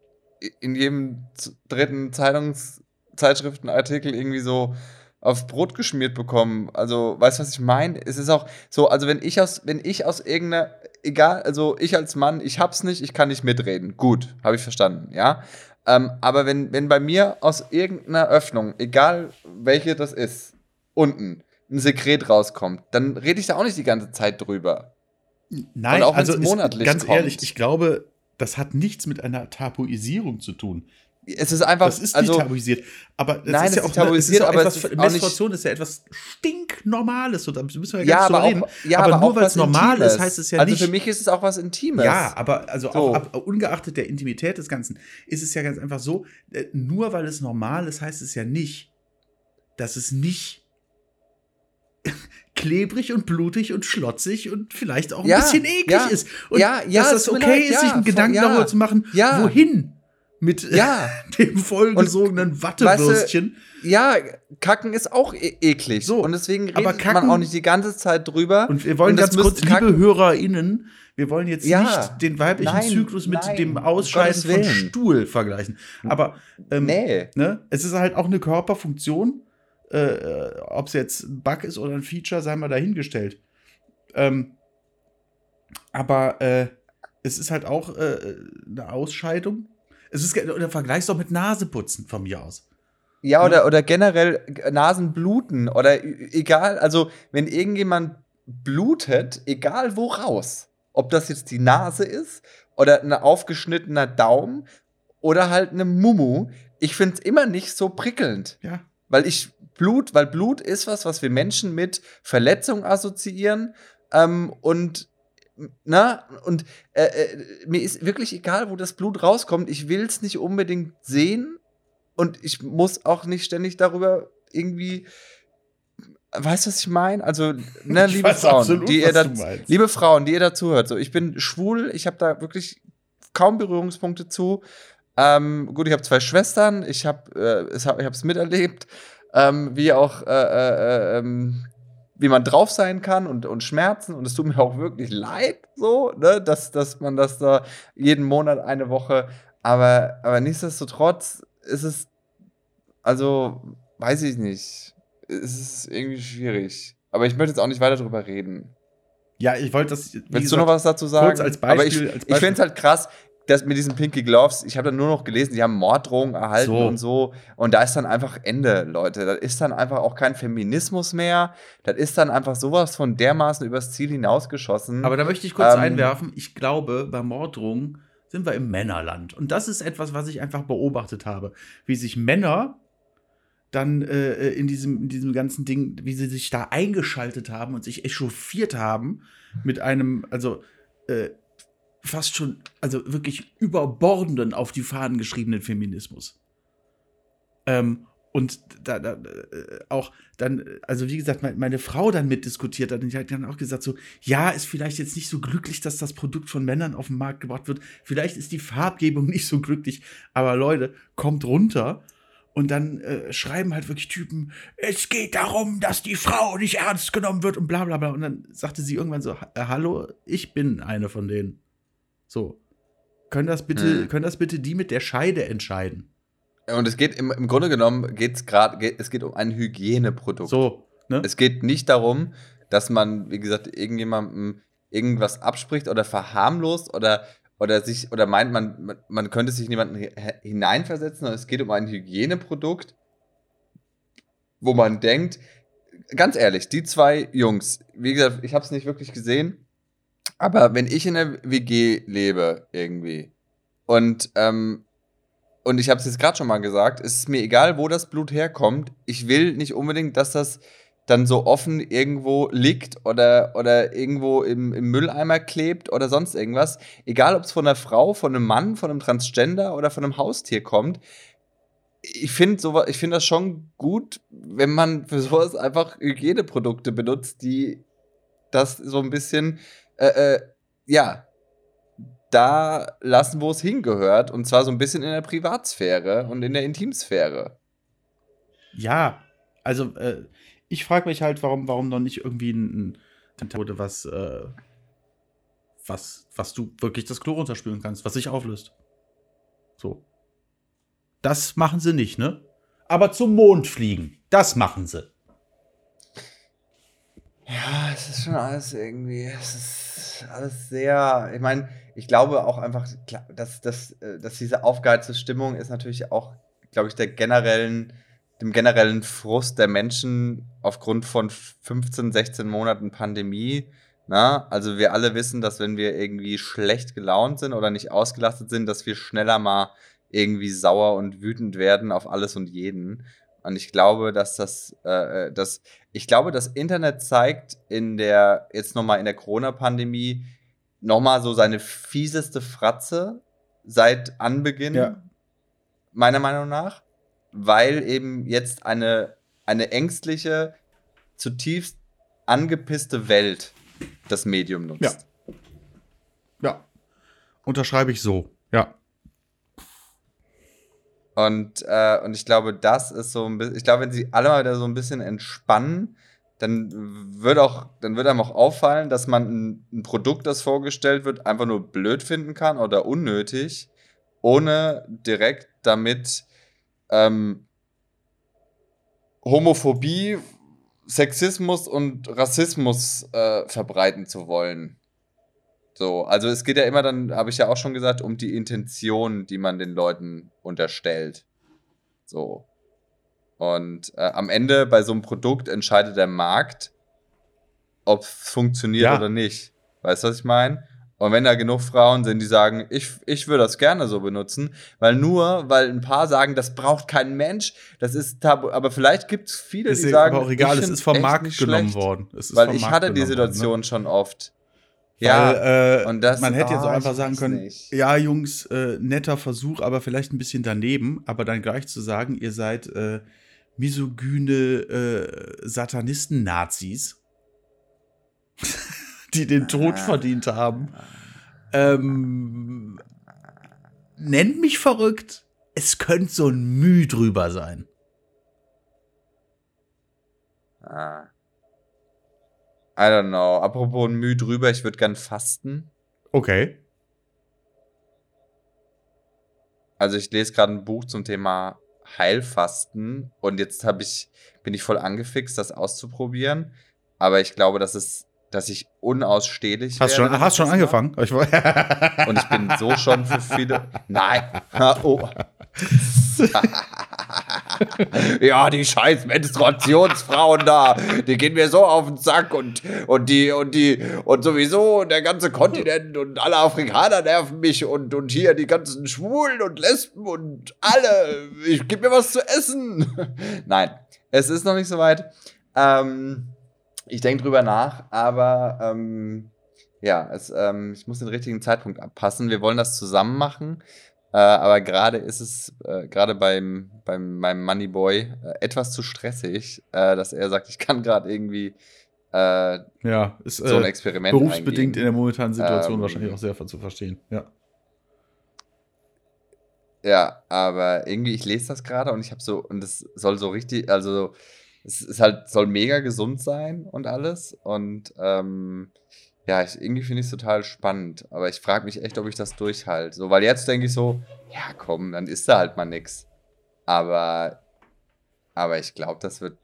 in jedem dritten Zeitungs Zeitschriftenartikel irgendwie so aufs Brot geschmiert bekommen. Also, weißt du, was ich meine? Es ist auch so, also wenn ich aus, wenn ich aus irgendeiner, egal, also ich als Mann, ich hab's nicht, ich kann nicht mitreden. Gut, habe ich verstanden, ja. Ähm, aber wenn, wenn bei mir aus irgendeiner Öffnung, egal welche das ist, unten ein Sekret rauskommt, dann rede ich da auch nicht die ganze Zeit drüber. Nein, Und auch also ist- monatlich ganz kommt. ehrlich, ich glaube, das hat nichts mit einer Tabuisierung zu tun. Es ist einfach, Das ist also, nicht tabuisiert. Aber das Nein, ist ja auch, tabuisiert, aber etwas, ist Menstruation ist ja etwas stinknormales. Und da müssen wir ja, ja, aber drüber auch, reden. ja, aber, aber nur weil es normal Intimes. ist, heißt es ja also nicht. für mich ist es auch was Intimes. ja, aber also So. auch ab, ungeachtet der Intimität des Ganzen ist es ja ganz einfach so, äh, nur weil es normal ist, heißt es ja nicht, dass es nicht klebrig und blutig und schlotzig und vielleicht auch ein Ja, bisschen eklig ja, ist. Und ja, ja, dass es das okay ist, sich einen Gedanken darüber zu machen, wohin mit Ja, dem vollgesogenen Wattewürstchen. ja, Kacken ist auch e eklig. So, und deswegen aber redet man Kacken- auch nicht die ganze Zeit drüber. Und wir wollen Und ganz kurz, liebe HörerInnen, wir wollen jetzt Ja. nicht den weiblichen Nein, Zyklus mit nein, dem Ausscheiden von. Stuhl vergleichen. Aber ähm, Nee. ne, es ist halt auch eine Körperfunktion. Äh, Ob es jetzt ein Bug ist oder ein Feature, sei mal dahingestellt. Ähm, aber äh, es ist halt auch äh, eine Ausscheidung. Es ist, oder vergleich's doch mit Naseputzen von mir aus. Ja, oder, oder generell Nasenbluten oder egal, also wenn irgendjemand blutet, egal wo raus, ob das jetzt die Nase ist oder ein aufgeschnittener Daumen oder halt eine Mumu, ich finde es immer nicht so prickelnd. Ja. Weil ich Blut, weil Blut ist was, was wir Menschen mit Verletzung assoziieren ähm, und na, und äh, äh, mir ist wirklich egal, wo das Blut rauskommt. Ich will es nicht unbedingt sehen und ich muss auch nicht ständig darüber irgendwie. Weißt du, was ich meine? Also, ne, Ich liebe Frauen, absolut, die ihr da, liebe Frauen, die ihr dazu hört, so, ich bin schwul, ich habe da wirklich kaum Berührungspunkte zu. Ähm, gut, ich habe zwei Schwestern, ich habe äh, es hab, ich habe es miterlebt, ähm, wie auch äh, äh, ähm, wie man drauf sein kann und, und Schmerzen und es tut mir auch wirklich leid, so, ne, dass, dass man das da jeden Monat eine Woche, aber, aber nichtsdestotrotz ist es, also, weiß ich nicht, es ist irgendwie schwierig. Aber ich möchte jetzt auch nicht weiter drüber reden. Ja, ich wollte das. Willst du gesagt, noch was dazu sagen? kurz als Aber Beispiel- ich, als ich Beispiel- finde es halt krass, das mit diesen Pinky Gloves, ich habe dann nur noch gelesen, die haben Morddrohungen erhalten So. und so. Und da ist dann einfach Ende, Leute. Das ist dann einfach auch kein Feminismus mehr. Das ist dann einfach sowas von dermaßen übers Ziel hinausgeschossen. Aber da möchte ich kurz Ähm, einwerfen, ich glaube, bei Morddrohungen sind wir im Männerland. Und das ist etwas, was ich einfach beobachtet habe. Wie sich Männer dann äh, in, diesem, in diesem ganzen Ding, wie sie sich da eingeschaltet haben und sich echauffiert haben mit einem, also äh, fast schon, also wirklich überbordenden auf die Fahnen geschriebenen Feminismus. Ähm, und da, da äh, auch dann, also wie gesagt, mein, meine Frau dann mitdiskutiert hat und die hat dann auch gesagt, so, ja, ist vielleicht jetzt nicht so glücklich, dass das Produkt von Männern auf den Markt gebracht wird. Vielleicht ist die Farbgebung nicht so glücklich, aber Leute, kommt runter. Und dann äh, schreiben halt wirklich Typen, es geht darum, dass die Frau nicht ernst genommen wird und bla bla bla. Und dann sagte sie irgendwann so, "Ha- hallo, ich bin eine von denen. So. Können das bitte, Hm. können das bitte die mit der Scheide entscheiden? und es geht im, im Grunde genommen geht's gerade, geht, es geht um ein Hygieneprodukt. So, ne? Es geht nicht darum, dass man, wie gesagt, irgendjemandem irgendwas abspricht oder verharmlost oder, oder sich oder meint, man, man, könnte sich in jemanden hi- hineinversetzen, sondern es geht um ein Hygieneprodukt, wo man denkt, ganz ehrlich, die zwei Jungs, wie gesagt, ich habe es nicht wirklich gesehen, aber wenn ich in der WG lebe irgendwie und ähm, und ich habe es jetzt gerade schon mal gesagt, es ist mir egal, wo das Blut herkommt. Ich will nicht unbedingt, dass das dann so offen irgendwo liegt oder, oder irgendwo im, im Mülleimer klebt oder sonst irgendwas. Egal, ob es von einer Frau, von einem Mann, von einem Transgender oder von einem Haustier kommt. Ich finde ich finde das schon gut, wenn man für sowas einfach Hygieneprodukte benutzt, die das so ein bisschen, äh, äh, ja, da lassen, wo es hingehört. Und zwar so ein bisschen in der Privatsphäre und in der Intimsphäre. Ja, also äh, ich frage mich halt, warum, warum noch nicht irgendwie ein, ein was, äh, was, was du wirklich das Klo runterspülen kannst, was sich auflöst. So. Das machen sie nicht, ne? Aber zum Mond fliegen, das machen sie. Ja, es ist schon alles irgendwie, es ist alles sehr, ich meine, ich glaube auch einfach, dass, dass, äh, dass diese aufgeheizte Stimmung ist natürlich auch, glaube ich, der generellen, dem generellen Frust der Menschen aufgrund von 15, 16 Monaten Pandemie. Na? Also wir alle wissen, dass wenn wir irgendwie schlecht gelaunt sind oder nicht ausgelastet sind, dass wir schneller mal irgendwie sauer und wütend werden auf alles und jeden. Und ich glaube, dass das, äh, äh, das, ich glaube, das Internet zeigt in der, jetzt nochmal in der Corona-Pandemie, nochmal so seine fieseste Fratze seit Anbeginn, Ja. meiner Meinung nach, weil eben jetzt eine, eine ängstliche, zutiefst angepisste Welt das Medium nutzt. Ja. Ja. Unterschreibe ich so. Ja. Und, äh, und ich glaube, das ist so ein bisschen, ich glaube, wenn sie alle mal wieder so ein bisschen entspannen, dann wird auch, dann wird einem auch auffallen, dass man ein, ein Produkt, das vorgestellt wird, einfach nur blöd finden kann oder unnötig, ohne direkt damit ähm, Homophobie, Sexismus und Rassismus äh, verbreiten zu wollen. So, also es geht ja immer dann, habe ich ja auch schon gesagt, um die Intention, die man den Leuten unterstellt. So. Und äh, am Ende bei so einem Produkt entscheidet der Markt, ob es funktioniert Ja. oder nicht. Weißt du, was ich meine? Und wenn da genug Frauen sind, die sagen, ich, ich würde das gerne so benutzen, weil nur, weil ein paar sagen, das braucht kein Mensch, das ist tabu, aber vielleicht gibt es viele, Ist die sagen, aber auch egal, es ist vom Markt genommen schlecht. worden. Es ist Weil ich Markt hatte die worden, ne? Situation schon oft. Ja, Weil, äh, und das- man hätte jetzt ah, auch einfach sagen können, nicht. ja, Jungs, äh, netter Versuch, aber vielleicht ein bisschen daneben, aber dann gleich zu sagen, ihr seid äh, misogyne äh, Satanisten-Nazis, die den Tod Ah. verdient haben. Ähm, nennt mich verrückt. Es könnte so ein Müh drüber sein. Ah. I don't know. Apropos ein Mühe drüber, ich würde gern fasten. Okay. Also ich lese gerade ein Buch zum Thema Heilfasten und jetzt habe ich bin ich voll angefixt, das auszuprobieren. Aber ich glaube, dass es dass ich unausstehlich Hast werde, schon, hast schon angefangen? Ich, und ich bin so schon für viele. Nein. Oh. ja, die scheiß Menstruationsfrauen da, die gehen mir so auf den Sack und, und die und die und sowieso der ganze Kontinent und alle Afrikaner nerven mich und, und hier die ganzen Schwulen und Lesben und alle. Ich gib mir was zu essen. Nein, es ist noch nicht so weit. Ähm, ich denke drüber nach, aber ähm, ja, es, ähm, ich muss den richtigen Zeitpunkt abpassen. Wir wollen das zusammen machen. Äh, aber gerade ist es, äh, gerade beim, beim meinem Moneyboy, äh, etwas zu stressig, äh, dass er sagt, ich kann gerade irgendwie äh, ja, ist, so ein äh, Experiment berufsbedingt eingehen. in der momentanen Situation Ähm, wahrscheinlich auch sehr zu verstehen. Ja. Ja, aber irgendwie, ich lese das gerade und ich habe so, und es soll so richtig, also es ist halt, soll mega gesund sein und alles. Und ähm, ja, ich, irgendwie finde ich es total spannend. Aber ich frage mich echt, ob ich das durchhalte. So, weil jetzt denke ich so, ja komm, dann ist da halt mal nix. Aber, aber ich glaube, das wird.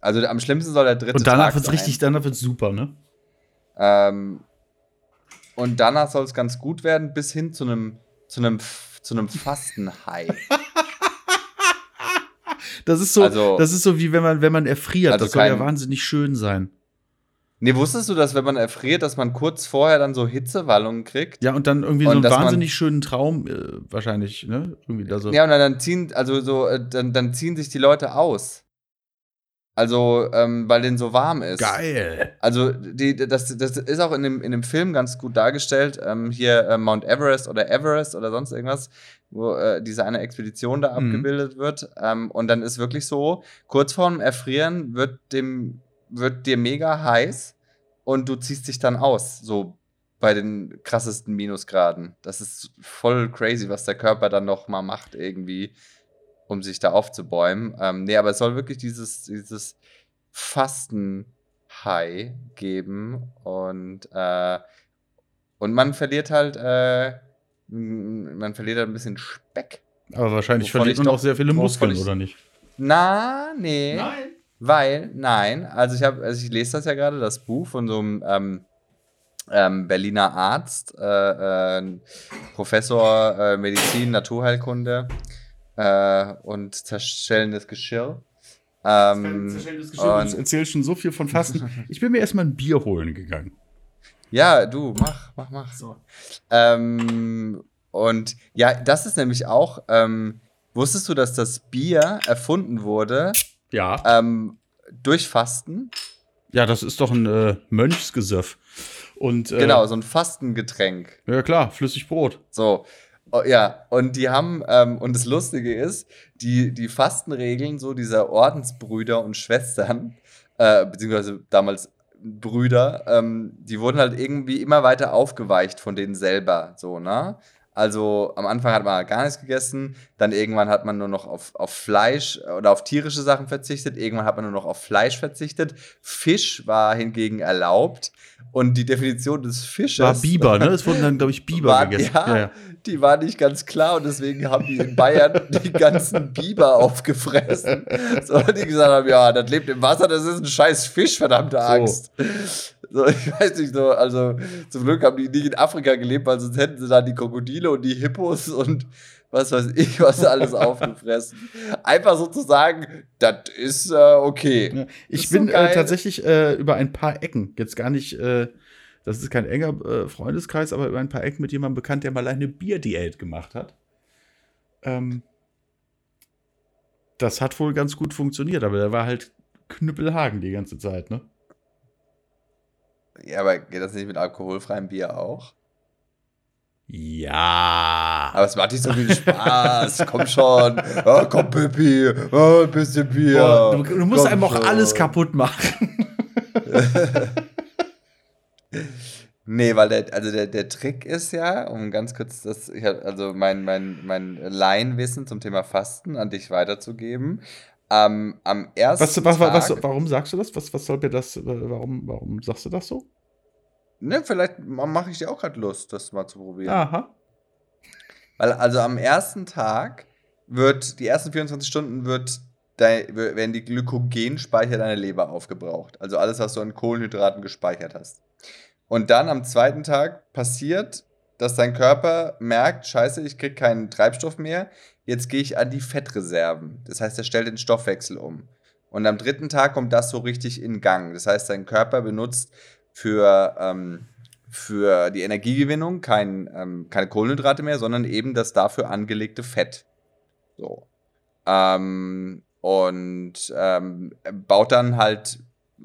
Also am schlimmsten soll der dritte Und danach Tag wird's sein. richtig, danach wird's super, ne? Ähm, und danach soll es ganz gut werden, bis hin zu einem zu einem zu einem Fastenhai. Das ist so, Also- das ist so wie wenn man, wenn man erfriert. Also das soll ja wahnsinnig schön sein. Nee, wusstest du, dass wenn man erfriert, dass man kurz vorher dann so Hitzewallungen kriegt? Ja, und dann irgendwie Und so einen wahnsinnig schönen Traum, äh, wahrscheinlich, ne? Irgendwie da so. Ja, und dann ziehen, also so, äh, dann, dann ziehen sich die Leute aus. Also, ähm, weil denen so warm ist. Geil. Also, die, das, das ist auch in dem, in dem Film ganz gut dargestellt. Ähm, hier äh, Mount Everest oder Everest oder sonst irgendwas, wo äh, diese eine Expedition da Mhm. abgebildet wird. Ähm, und dann ist wirklich so, kurz vorm Erfrieren wird, dem, wird dir mega heiß und du ziehst dich dann aus. So bei den krassesten Minusgraden. Das ist voll crazy, was der Körper dann noch mal macht irgendwie, um sich da aufzubäumen. Ähm, nee, aber es soll wirklich dieses, dieses Fasten-High geben und, äh, und man verliert halt, äh, man verliert halt ein bisschen Speck. Aber wahrscheinlich verliert man auch doch- sehr viele Muskeln, ich- oder nicht? Na, nee. Nein. Weil, nein, also ich habe, also ich lese das ja gerade, das Buch von so einem ähm, ähm, Berliner Arzt, äh, äh, Professor äh, Medizin, Naturheilkunde äh, und zerschellendes Geschirr. Ähm, Du und- erzählst schon so viel von Fasten. Ich bin mir erstmal ein Bier holen gegangen. ja, du, mach, mach, mach. So. Ähm, und ja, das ist nämlich auch, ähm, wusstest du, dass das Bier erfunden wurde Ja. ähm, durch Fasten? Ja, das ist doch ein äh, Mönchsgesöff. Und, äh, Genau, so ein Fastengetränk. Ja, klar, flüssig Brot. So. Oh, ja, und die haben, ähm, und das Lustige ist, die, die Fastenregeln so dieser Ordensbrüder und Schwestern, äh, beziehungsweise damals Brüder, ähm, die wurden halt irgendwie immer weiter aufgeweicht von denen selber, so, ne? Also am Anfang hat man gar nichts gegessen, dann irgendwann hat man nur noch auf, auf Fleisch oder auf tierische Sachen verzichtet, irgendwann hat man nur noch auf Fleisch verzichtet. Fisch war hingegen erlaubt und die Definition des Fisches War Biber, ne? Es wurden dann, glaube ich, Biber war, gegessen. Ja, die war nicht ganz klar und deswegen haben die in Bayern die ganzen Biber aufgefressen. So, die gesagt haben, ja, das lebt im Wasser, das ist ein scheiß Fisch, verdammte Angst. So, ich weiß nicht so, also zum Glück haben die nicht in Afrika gelebt, weil sonst hätten sie da die Krokodile und die Hippos und was weiß ich, was alles aufgefressen. Einfach so zu sagen, das ist äh, okay. Ich Ist so bin äh, geil. tatsächlich äh, über ein paar Ecken, jetzt gar nicht, äh, das ist kein enger äh, Freundeskreis, aber über ein paar Ecken mit jemandem bekannt, der mal eine Bierdiät gemacht hat. Ähm, das hat wohl ganz gut funktioniert, aber der war halt Knüppelhagen die ganze Zeit, ne? Ja, aber geht das nicht mit alkoholfreiem Bier auch? Ja. Aber es macht nicht so viel Spaß. komm schon. Ah, komm, Pippi. Ah, ein bisschen Bier. Boah, du, du musst Komm einem auch schon. alles kaputt machen. Nee, weil der, also der, der Trick ist ja, um ganz kurz das, ich hab, also mein, mein, mein Laienwissen zum Thema Fasten an dich weiterzugeben. Ähm, am ersten Was, was, was, Tag, warum sagst du das? Was, was soll mir das, äh, warum, warum sagst du das so? ne, vielleicht mache ich dir auch gerade Lust, das mal zu probieren. Aha. Weil also am ersten Tag wird, die ersten 24 Stunden wird werden die Glykogenspeicher deiner Leber aufgebraucht. Also alles, was du an Kohlenhydraten gespeichert hast. Und dann am zweiten Tag passiert, dass dein Körper merkt, scheiße, ich krieg keinen Treibstoff mehr, jetzt gehe ich an die Fettreserven. Das heißt, er stellt den Stoffwechsel um. Und am dritten Tag kommt das so richtig in Gang. Das heißt, dein Körper benutzt für, ähm, für die Energiegewinnung kein, ähm, keine Kohlenhydrate mehr, sondern eben das dafür angelegte Fett. So. Ähm, und ähm, baut dann halt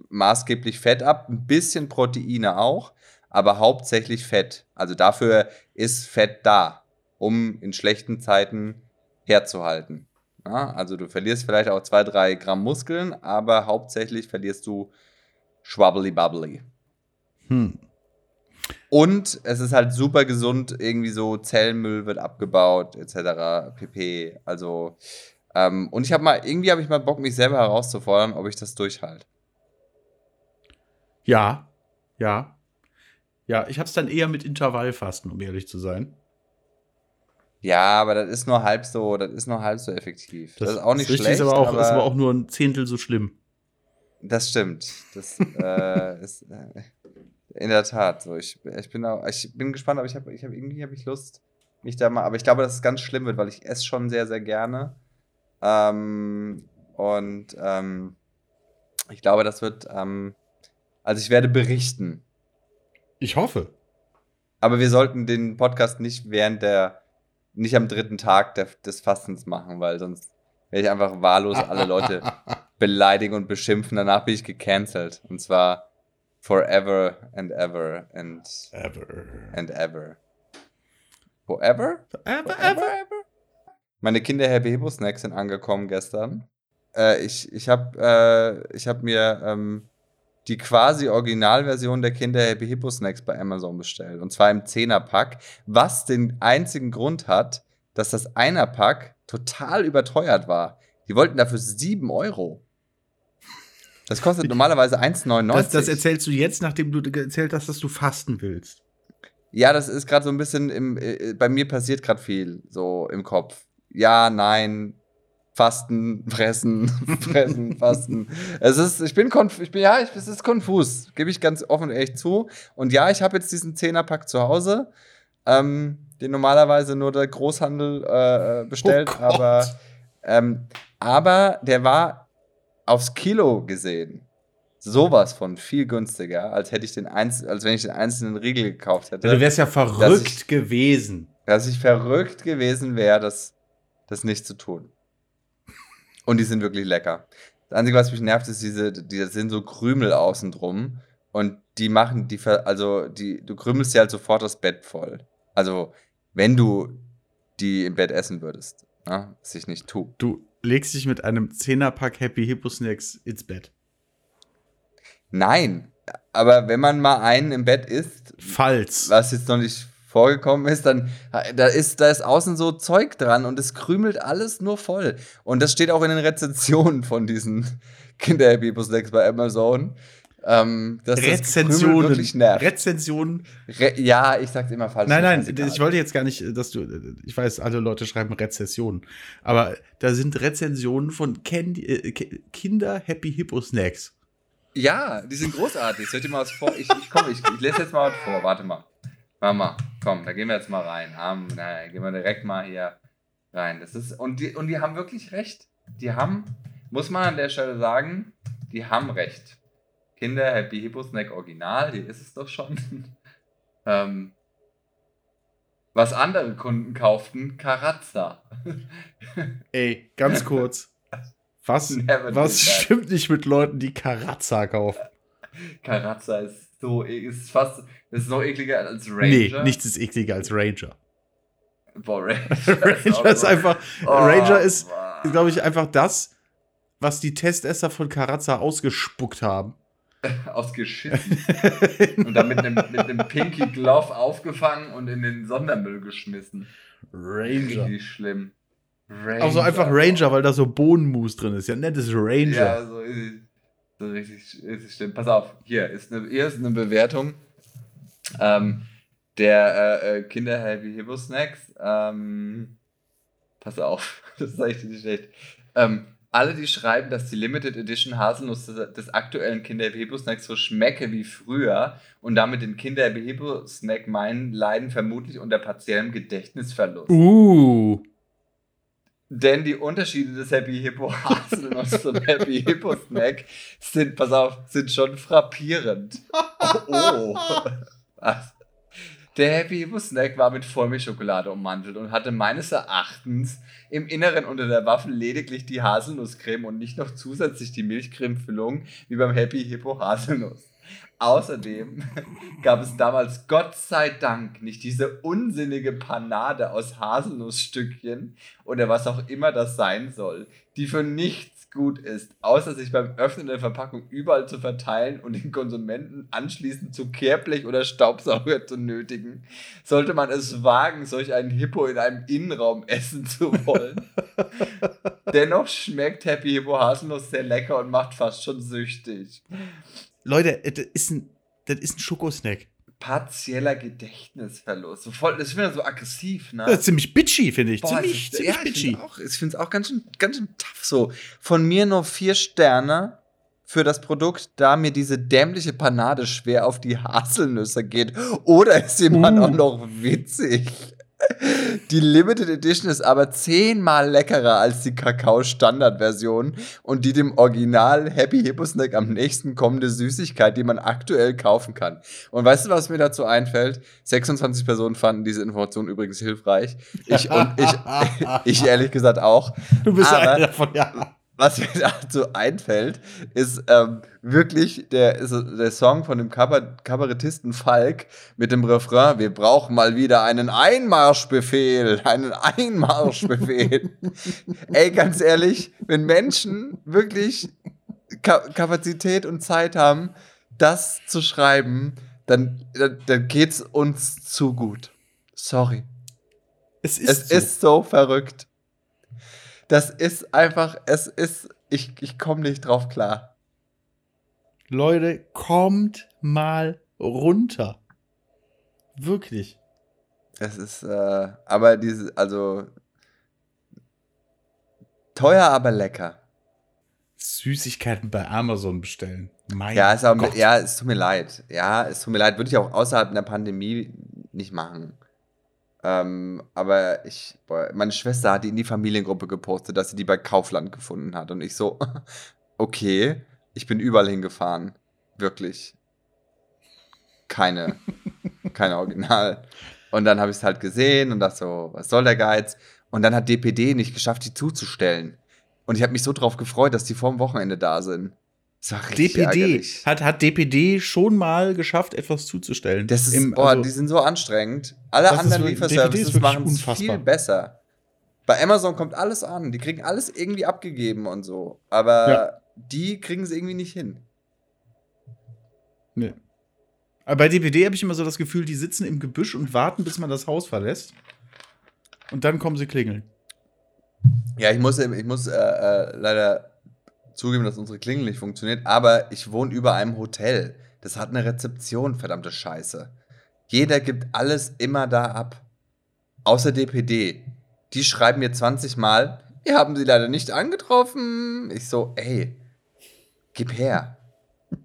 maßgeblich Fett ab, ein bisschen Proteine auch, aber hauptsächlich Fett. Also dafür ist Fett da, um in schlechten Zeiten herzuhalten. Ja, also du verlierst vielleicht auch zwei, drei Gramm Muskeln, aber hauptsächlich verlierst du schwabbly bubbly. Hm. Und es ist halt super gesund, irgendwie so Zellmüll wird abgebaut, etc. pp. Also, ähm, und ich habe mal, irgendwie habe ich mal Bock, mich selber herauszufordern, ob ich das durchhalte. Ja, ja. Ja, ich habe es dann eher mit Intervallfasten, um ehrlich zu sein. Ja, aber das ist nur halb so, das ist nur halb so effektiv. Das, das ist auch nicht ist schlecht. Ist aber, auch, aber ist aber auch nur ein Zehntel so schlimm. Das stimmt. Das äh, ist äh, in der Tat so. Ich, ich, bin, auch, ich bin gespannt, aber ich habe ich hab, irgendwie habe ich Lust, mich da mal. Aber ich glaube, dass es ganz schlimm wird, weil ich esse schon sehr, sehr gerne. Ähm, und ähm, ich glaube, das wird. Ähm, also ich werde berichten. Ich hoffe. Aber wir sollten den Podcast nicht während der, nicht am dritten Tag der, des Fastens machen, weil sonst werde ich einfach wahllos alle Leute beleidigen und beschimpfen. Danach bin ich gecancelt. Und zwar forever and ever and ever and ever. Forever? Forever, ever, ever. Meine Kinder Happy Hippo Snacks sind angekommen gestern. Äh, ich ich habe äh, hab mir ähm, die quasi Originalversion der Kinder Happy Hippo Snacks bei Amazon bestellt. Und zwar im 10er-Pack, was den einzigen Grund hat, dass das Einer-Pack total überteuert war. Die wollten dafür 7 Euro. Das kostet normalerweise 1,99. Das, das erzählst du jetzt, nachdem du erzählt hast, dass du fasten willst. Ja, das ist gerade so ein bisschen im, äh, bei mir passiert gerade viel so im Kopf. Ja, nein, Fasten, fressen, fressen, fasten. Es ist, ich bin konf ich bin, ja, ich, es ist konfus, gebe ich ganz offen und ehrlich zu. Und ja, ich habe jetzt diesen Zehnerpack zu Hause, ähm, den normalerweise nur der Großhandel äh, bestellt, oh aber, ähm, aber der war aufs Kilo gesehen sowas von viel günstiger, als hätte ich den Einzel als wenn ich den einzelnen Riegel gekauft hätte. du wärst ja verrückt ich, gewesen. Dass ich verrückt gewesen wäre, das, das nicht zu tun. Und die sind wirklich lecker. Das Einzige, was mich nervt, ist diese, die sind so Krümel außen drum. Und die machen, die, also die, du krümelst dir halt sofort das Bett voll. Also, wenn du die im Bett essen würdest. Ne? Was ich nicht tue. Du legst dich mit einem Zehnerpack Happy Hippo Snacks ins Bett. Nein, aber wenn man mal einen im Bett isst, falls was jetzt noch nicht vorgekommen ist, dann da ist da ist außen so Zeug dran und es krümelt alles nur voll. Und das steht auch in den Rezensionen von diesen Kinder Happy Snacks bei Amazon. Ähm, dass Rezensionen. wirklich nervt. Rezensionen. Re ja, ich sag's immer falsch. Nein, nein, ich wollte jetzt gar nicht, dass du, ich weiß, alle Leute schreiben Rezessionen, aber da sind Rezensionen von Candy, äh, Kinder Happy Hippo Snacks. Ja, die sind großartig. Soll ich dir mal was vor? Ich, ich komm, ich, ich lese jetzt mal was vor. Warte mal. Mama, komm, da gehen wir jetzt mal rein. Um, na, gehen wir direkt mal hier rein. Das ist, und, die, und die haben wirklich recht. Die haben, muss man an der Stelle sagen, die haben recht. Kinder Happy Hippo Snack Original, die ist es doch schon. ähm, was andere Kunden kauften, Karazza. Ey, ganz kurz. Was, was stimmt nicht mit Leuten, die Karazza kaufen? Karazza ist so, ist fast, ist noch ekliger als Ranger. Nee, nichts ist ekliger als Ranger. Boah, Ranger, Ranger ist, einfach, oh, Ranger ist, glaube ich, einfach das, was die Testesser von Karazza ausgespuckt haben. Ausgeschissen. und dann mit einem, mit einem Pinky Glove aufgefangen und in den Sondermüll geschmissen. Ranger. Richtig schlimm. Ranger. Also einfach Ranger, weil da so Bohnenmus drin ist. Ja, nettes Ranger. Ja, so ist, so richtig, richtig schlimm. Pass auf, hier ist eine, hier ist eine Bewertung ähm, der äh, äh Kinder Happy Hippo Snacks. Ähm, pass auf, das ist echt nicht schlecht. Ähm, alle, die schreiben, dass die Limited Edition Haselnuss des aktuellen Kinder-Behebo-Snacks so schmecke wie früher und damit den Kinder-Behebo-Snack meinen, leiden vermutlich unter partiellem Gedächtnisverlust. Uh. Denn die Unterschiede des Happy Hippo Haselnuss zum Happy Hippo Snack sind, pass auf, sind schon frappierend. Oh. oh. Der Happy Hippo Snack war mit Vollmilchschokolade ummantelt und hatte meines Erachtens im Inneren unter der Waffel lediglich die Haselnusscreme und nicht noch zusätzlich die Milchcremefüllung wie beim Happy Hippo Haselnuss. Außerdem gab es damals Gott sei Dank nicht diese unsinnige Panade aus Haselnussstückchen oder was auch immer das sein soll, die für nichts gut ist, außer sich beim Öffnen der Verpackung überall zu verteilen und den Konsumenten anschließend zu Kehrblech oder Staubsauger zu nötigen, sollte man es wagen, solch einen Hippo in einem Innenraum essen zu wollen. Dennoch schmeckt Happy Hippo Haselnuss sehr lecker und macht fast schon süchtig. Leute, das ist ein, das ist ein Schokosnack. Partieller Gedächtnisverlust. So voll, das ist wieder so aggressiv, ne? Das ist ziemlich bitchy, finde ich. Boah, ziemlich, ist, ziemlich ja, bitchy. Ich finde es auch, auch ganz schön, ganz schön tough so. Von mir nur vier Sterne für das Produkt, da mir diese dämliche Panade schwer auf die Haselnüsse geht. Oder ist jemand Uh. auch noch witzig? Die Limited Edition ist aber zehnmal leckerer als die Kakao-Standard-Version und die dem Original Happy Hippo Snack am nächsten kommende Süßigkeit, die man aktuell kaufen kann. Und weißt du, was mir dazu einfällt? 26 Personen fanden diese Information übrigens hilfreich. Ich und ich, ich ehrlich gesagt auch. Du bist Aber- einer davon, ja. Was mir dazu einfällt, ist ähm, wirklich der, ist der Song von dem Kabar Kabarettisten Falk mit dem Refrain: Wir brauchen mal wieder einen Einmarschbefehl. Einen Einmarschbefehl. Ey, ganz ehrlich, wenn Menschen wirklich Ka Kapazität und Zeit haben, das zu schreiben, dann, dann, dann geht's uns zu gut. Sorry. Es ist, Es so. ist so verrückt. Das ist einfach, es ist, ich, ich komme nicht drauf klar. Leute, kommt mal runter. Wirklich. Es ist, äh, aber diese, also teuer, aber lecker. Süßigkeiten bei Amazon bestellen. Mein Ja, ist Gott. ja, es tut mir leid. Ja, es tut mir leid. Würde ich auch außerhalb der Pandemie nicht machen. Ähm, aber ich, boah, meine Schwester hat die in die Familiengruppe gepostet, dass sie die bei Kaufland gefunden hat. Und ich so, okay, ich bin überall hingefahren. Wirklich. Keine, keine Original. Und dann habe ich es halt gesehen und dachte so, was soll der Geiz? Und dann hat DPD nicht geschafft, die zuzustellen. Und ich habe mich so drauf gefreut, dass die vorm Wochenende da sind. War richtig DPD. ärgerlich. Hat, hat DPD schon mal geschafft, etwas zuzustellen? Das ist, Im- boah, also- die sind so anstrengend. Alle anderen Lieferservices machen es viel besser. Bei Amazon kommt alles an. Die kriegen alles irgendwie abgegeben und so. Aber Ja. die kriegen es irgendwie nicht hin. Nee. Aber bei DPD habe ich immer so das Gefühl, die sitzen im Gebüsch und warten, bis man das Haus verlässt. Und dann kommen sie klingeln. Ja, ich muss, ich muss äh, äh, leider zugeben, dass unsere Klingel nicht funktioniert. Aber ich wohne über einem Hotel. Das hat eine Rezeption, verdammte Scheiße. Jeder gibt alles immer da ab. Außer DPD. Die schreiben mir 20 Mal, wir haben sie leider nicht angetroffen. Ich so, ey, gib her.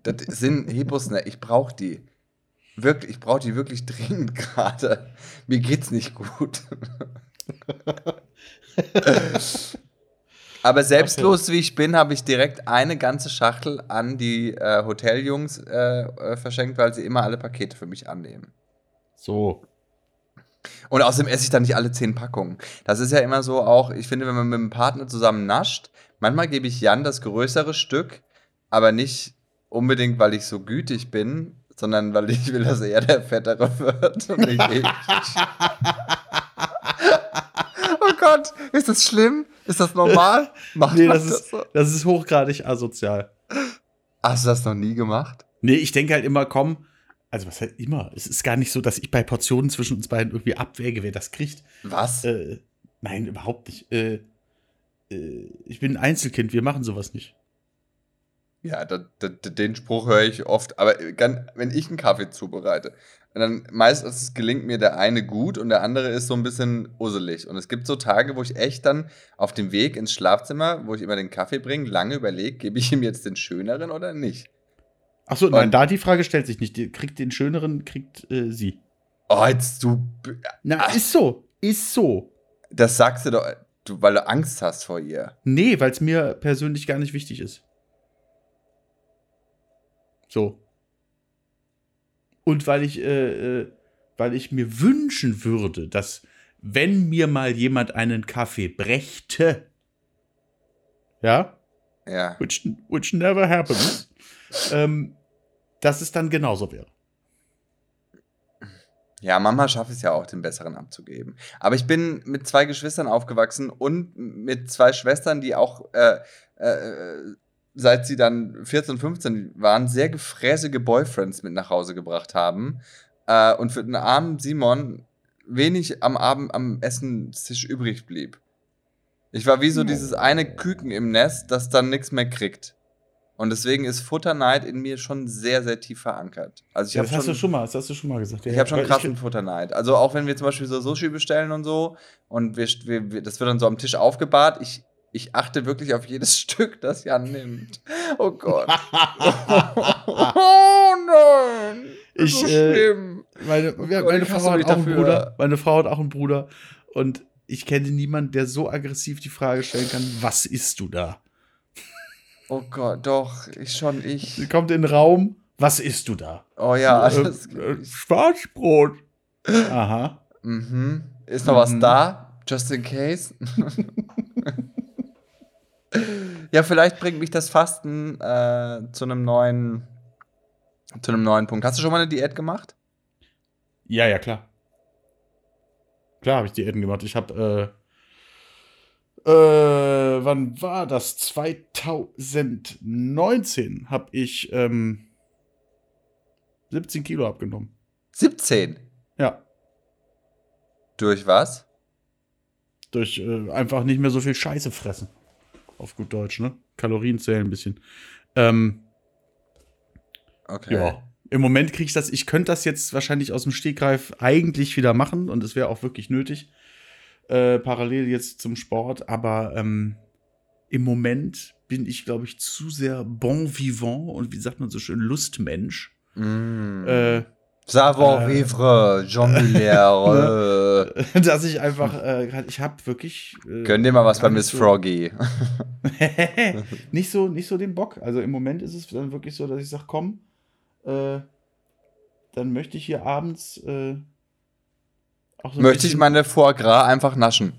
Das sind Hippos, ne? Ich brauch die. Wirklich, ich brauche die wirklich dringend gerade. Mir geht's nicht gut. Aber selbstlos wie ich bin, habe ich direkt eine ganze Schachtel an die äh, Hoteljungs äh, äh, verschenkt, weil sie immer alle Pakete für mich annehmen. So. Und außerdem esse ich dann nicht alle zehn Packungen. Das ist ja immer so auch, ich finde, wenn man mit dem Partner zusammen nascht, manchmal gebe ich Jan das größere Stück, aber nicht unbedingt, weil ich so gütig bin, sondern weil ich will, dass er der Fettere wird und nicht ich. oh Gott, ist das schlimm? Ist das normal? Macht Nee, man das ist, so? das ist hochgradig asozial. Hast du das noch nie gemacht? Nee, ich denke halt immer, komm, also was halt immer, es ist gar nicht so, dass ich bei Portionen zwischen uns beiden irgendwie abwäge, wer das kriegt. Was? Äh, nein, überhaupt nicht. Äh, äh, ich bin ein Einzelkind, wir machen sowas nicht. Ja, da, da, den Spruch höre ich oft. Aber ganz, wenn ich einen Kaffee zubereite, Und dann meistens gelingt mir der eine gut und der andere ist so ein bisschen usselig. Und es gibt so Tage, wo ich echt dann auf dem Weg ins Schlafzimmer, wo ich immer den Kaffee bringe, lange überlege, gebe ich ihm jetzt den schöneren oder nicht? Achso, nein, da die Frage stellt sich nicht. Die kriegt den schöneren, kriegt äh, sie. Oh, jetzt du. Na, ist so. Ist so. Das sagst du doch, du, weil du Angst hast vor ihr. Nee, weil es mir persönlich gar nicht wichtig ist. So. Und weil ich, äh, äh, weil ich mir wünschen würde, dass, wenn mir mal jemand einen Kaffee brächte, ja, Ja. which, which never happens, ähm, dass es dann genauso wäre. Ja, Mama schafft es ja auch, den besseren abzugeben. Aber ich bin mit zwei Geschwistern aufgewachsen und mit zwei Schwestern, die auch, äh, äh, seit sie dann 14, 15 waren, sehr gefräßige Boyfriends mit nach Hause gebracht haben. Äh, und für den armen Simon wenig am Abend am Essenstisch übrig blieb. Ich war wie so dieses eine Küken im Nest, das dann nichts mehr kriegt. Und deswegen ist Futterneid in mir schon sehr, sehr tief verankert. Also ich Ja, das hast schon, du schon mal, das hast du schon mal gesagt. ich habe schon krassen Futterneid. Also auch wenn wir zum Beispiel so Sushi bestellen und so und wir, wir, das wird dann so am Tisch aufgebahrt, ich, ich achte wirklich auf jedes Stück, das Jan nimmt. Oh Gott. oh nein. Das Ich, so äh, schlimm. Meine, Oh Gott, meine Frau hat auch einen. Bruder. Meine Frau hat auch einen Bruder. Und ich kenne niemanden, der so aggressiv die Frage stellen kann, was isst du da? Oh Gott, doch, ich schon ich. Sie kommt in den Raum, was isst du da? Oh ja, Äh, äh, Schwarzbrot. Aha. Mhm. Ist noch was Mhm. da? Just in case. ja, vielleicht bringt mich das Fasten äh, zu einem neuen, zu einem neuen Punkt. Hast du schon mal eine Diät gemacht? Ja, ja, klar. Klar habe ich Diäten gemacht. Ich habe, äh, äh, wann war das? 2019 habe ich ähm, 17 Kilo abgenommen. 17. Ja. Durch was? Durch äh, einfach nicht mehr so viel Scheiße fressen. Auf gut Deutsch, ne? Kalorien zählen ein bisschen. Ähm, Okay. ja. Im Moment kriege ich das, ich könnte das jetzt wahrscheinlich aus dem Stegreif eigentlich wieder machen und es wäre auch wirklich nötig. Äh, parallel jetzt zum Sport, aber ähm, im Moment bin ich, glaube ich, zu sehr bon vivant und wie sagt man so schön, Lustmensch. Mm. Äh, Savoir äh, vivre, Jean Muller. äh. dass ich einfach, äh, grad- ich habe wirklich. Äh, Gönn dir mal was bei Miss so- Froggy. nicht, so, nicht so den Bock. Also im Moment ist es dann wirklich so, dass ich sage, komm, äh, dann möchte ich hier abends äh, auch so ein Möchte ich meine Foie Gras einfach naschen.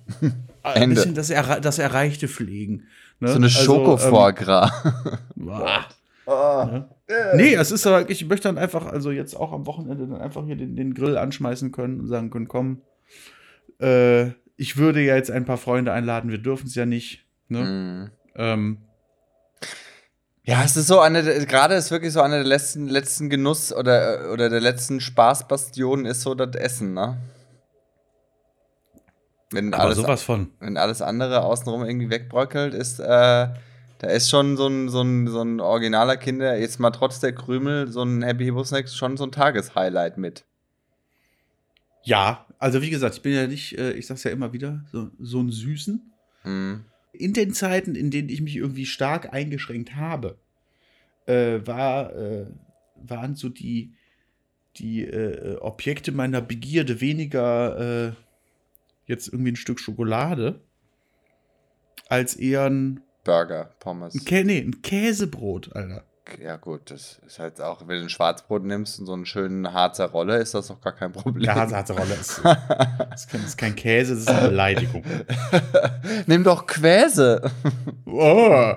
ein Ende. bisschen das, Erre das Erreichte pflegen. Ne? So eine Also, Schoko-Foie Gras. ähm, ne? Nee, es ist aber, ich möchte dann einfach, also jetzt auch am Wochenende dann einfach hier den, den Grill anschmeißen können und sagen können, komm, äh, ich würde ja jetzt ein paar Freunde einladen, wir dürfen es ja nicht. Ne? Mm. Ähm, Ja, es ist so eine, gerade ist wirklich so eine der letzten, letzten Genuss oder, oder der letzten Spaßbastionen ist so das Essen, ne? Wenn aber alles, sowas von. wenn alles andere außenrum irgendwie wegbröckelt, ist, äh, da ist schon so ein, so ein, so ein originaler Kinder, jetzt mal trotz der Krümel, so ein Happy Hippo Snacks schon so ein Tageshighlight mit. Ja, also wie gesagt, ich bin ja nicht, äh, ich sag's ja immer wieder, so, so ein Süßen. Mhm. In den Zeiten, in denen ich mich irgendwie stark eingeschränkt habe, äh, war, äh, waren so die, die äh, Objekte meiner Begierde weniger äh, jetzt irgendwie ein Stück Schokolade, als eher ein, Burger, Pommes. ein, Kä nee, ein Käsebrot, Alter. Ja, gut, das ist halt auch, wenn du ein Schwarzbrot nimmst und so einen schönen Harzer Rolle, ist das doch gar kein Problem. Der Hase hatte Rolle. Ist, das ist kein- das ist kein Käse, das ist eine Beleidigung. Nimm doch Quäse. Oh.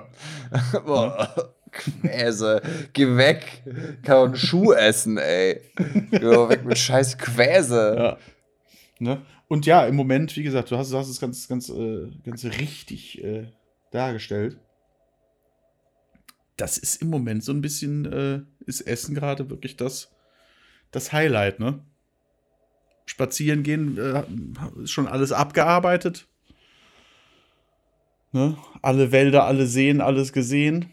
Boah, Quäse. Geh weg. Kann doch einen Schuh essen, ey. Geh doch weg mit scheiß Quäse. Ja. Ne? Und ja, im Moment, wie gesagt, du hast, du hast es ganz, ganz, äh, ganz richtig äh, dargestellt. Das ist im Moment so ein bisschen, äh, ist Essen gerade wirklich das, das Highlight, ne? Spazieren gehen, äh, ist schon alles abgearbeitet. Ne? Alle Wälder, alle Seen, alles gesehen.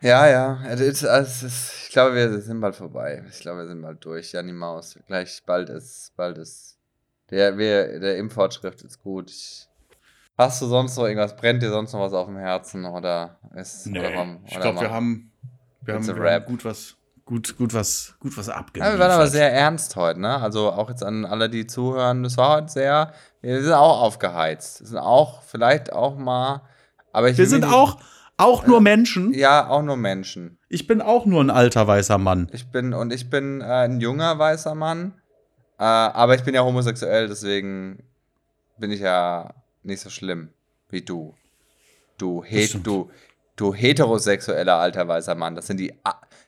Ja, ja. Es ist, es ist, ich glaube, wir sind bald vorbei. Ich glaube, wir sind bald durch. Janni Maus. Gleich bald ist, bald ist. Der, wir, der Impffortschritt ist gut. Ich, hast du sonst noch irgendwas? Brennt dir sonst noch was auf dem Herzen? Oder ist. Nee, oder haben- ich glaube, wir haben, wir haben, wir haben gut was, gut, gut was, gut was Ja, abgeliefert. wir waren aber sehr ernst heute, ne? Also auch jetzt an alle, die zuhören. Das war heute sehr. Wir sind auch aufgeheizt. Wir sind auch, vielleicht auch mal. Aber ich wir sind auch, auch nur Menschen. Ja, auch nur Menschen. Ich bin auch nur ein alter weißer Mann. Ich bin, und ich bin äh, ein junger weißer Mann. Äh, aber ich bin ja homosexuell, deswegen bin ich ja nicht so schlimm wie du. Du, he stimmt. du, du heterosexueller alter weißer Mann. Das sind die,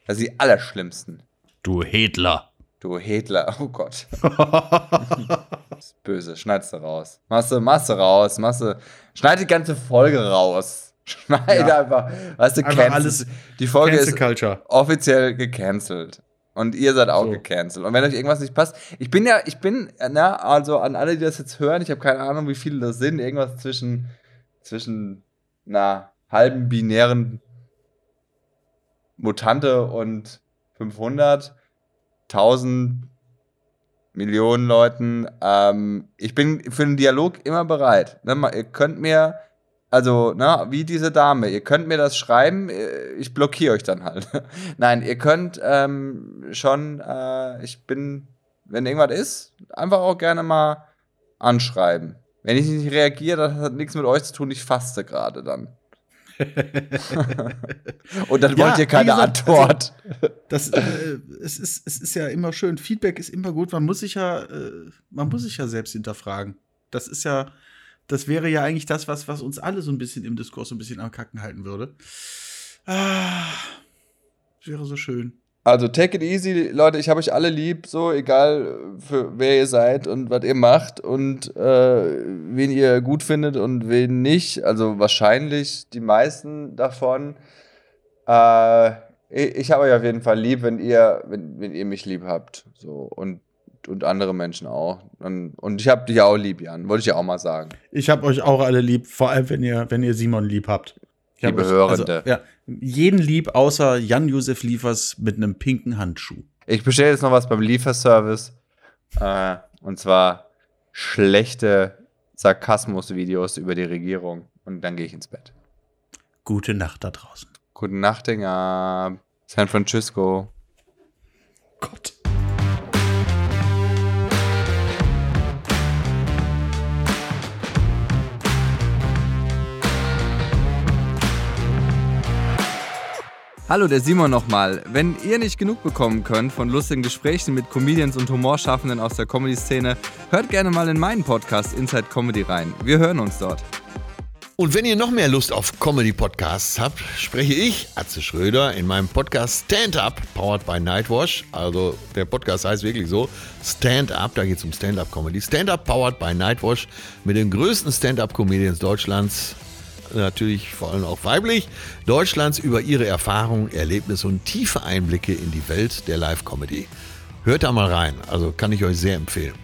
das sind die Allerschlimmsten. Du Hitler. Du Hitler, oh Gott. Das ist böse, schneid's du raus. Machst du, machst du raus, du, schneid die ganze Folge raus. Schneid Ja. einfach, weißt du, Einfach alles Die Folge ist offiziell gecancelt. Und ihr seid auch So. gecancelt. Und wenn euch irgendwas nicht passt, ich bin ja, ich bin, na, also an alle, die das jetzt hören, ich habe keine Ahnung, wie viele das sind, irgendwas zwischen, zwischen einer halben binären Mutante und 500, 1000 Millionen Leuten. Ähm, ich bin für den Dialog immer bereit. Ne, ihr könnt mir, also, na, wie diese Dame, ihr könnt mir das schreiben, äh, ich blockiere euch dann halt. Nein, ihr könnt ähm, schon, äh, ich bin, wenn irgendwas ist, einfach auch gerne mal anschreiben. Wenn ich nicht reagiere, das hat nichts mit euch zu tun, ich faste gerade dann. Und dann Ja, wollt ihr keine gesagt, Antwort. Das, äh, es, ist, es ist ja immer schön. Feedback ist immer gut. Man muss sich ja, äh, man muss sich ja selbst hinterfragen. Das ist ja, das wäre ja eigentlich das, was, was uns alle so ein bisschen im Diskurs so ein bisschen am Kacken halten würde. Ah, das wäre so schön. Also take it easy, Leute, ich habe euch alle lieb, so egal für wer ihr seid und was ihr macht und äh, wen ihr gut findet und wen nicht. Also wahrscheinlich die meisten davon. Äh, ich habe euch auf jeden Fall lieb, wenn ihr, wenn, wenn ihr mich lieb habt. So und, und andere Menschen auch. Und, und ich habe dich auch lieb, Jan. Wollte ich ja auch mal sagen. Ich habe euch auch alle lieb, vor allem wenn ihr, wenn ihr Simon lieb habt. Ich hab Liebe euch- Hörende. Also, ja, jeden lieb, außer Jan-Josef Liefers mit einem pinken Handschuh. Ich bestelle jetzt noch was beim Lieferservice. Äh, und zwar schlechte Sarkasmus-Videos über die Regierung. Und dann gehe ich ins Bett. Gute Nacht da draußen. Guten Nacht, Dinger. San Francisco. Gott. Hallo, der Simon nochmal. Wenn ihr nicht genug bekommen könnt von lustigen Gesprächen mit Comedians und Humorschaffenden aus der Comedy-Szene, hört gerne mal in meinen Podcast Inside Comedy rein. Wir hören uns dort. Und wenn ihr noch mehr Lust auf Comedy-Podcasts habt, spreche ich, Atze Schröder, in meinem Podcast Stand Up, powered by Nightwash. Also der Podcast heißt wirklich so, Stand Up, da geht es um Stand-Up-Comedy. Stand Up, powered by Nightwash, mit den größten Stand-Up-Comedians Deutschlands, natürlich vor allem auch weiblich, Deutschlands über ihre Erfahrungen, Erlebnisse und tiefe Einblicke in die Welt der Live-Comedy. Hört da mal rein, also kann ich euch sehr empfehlen.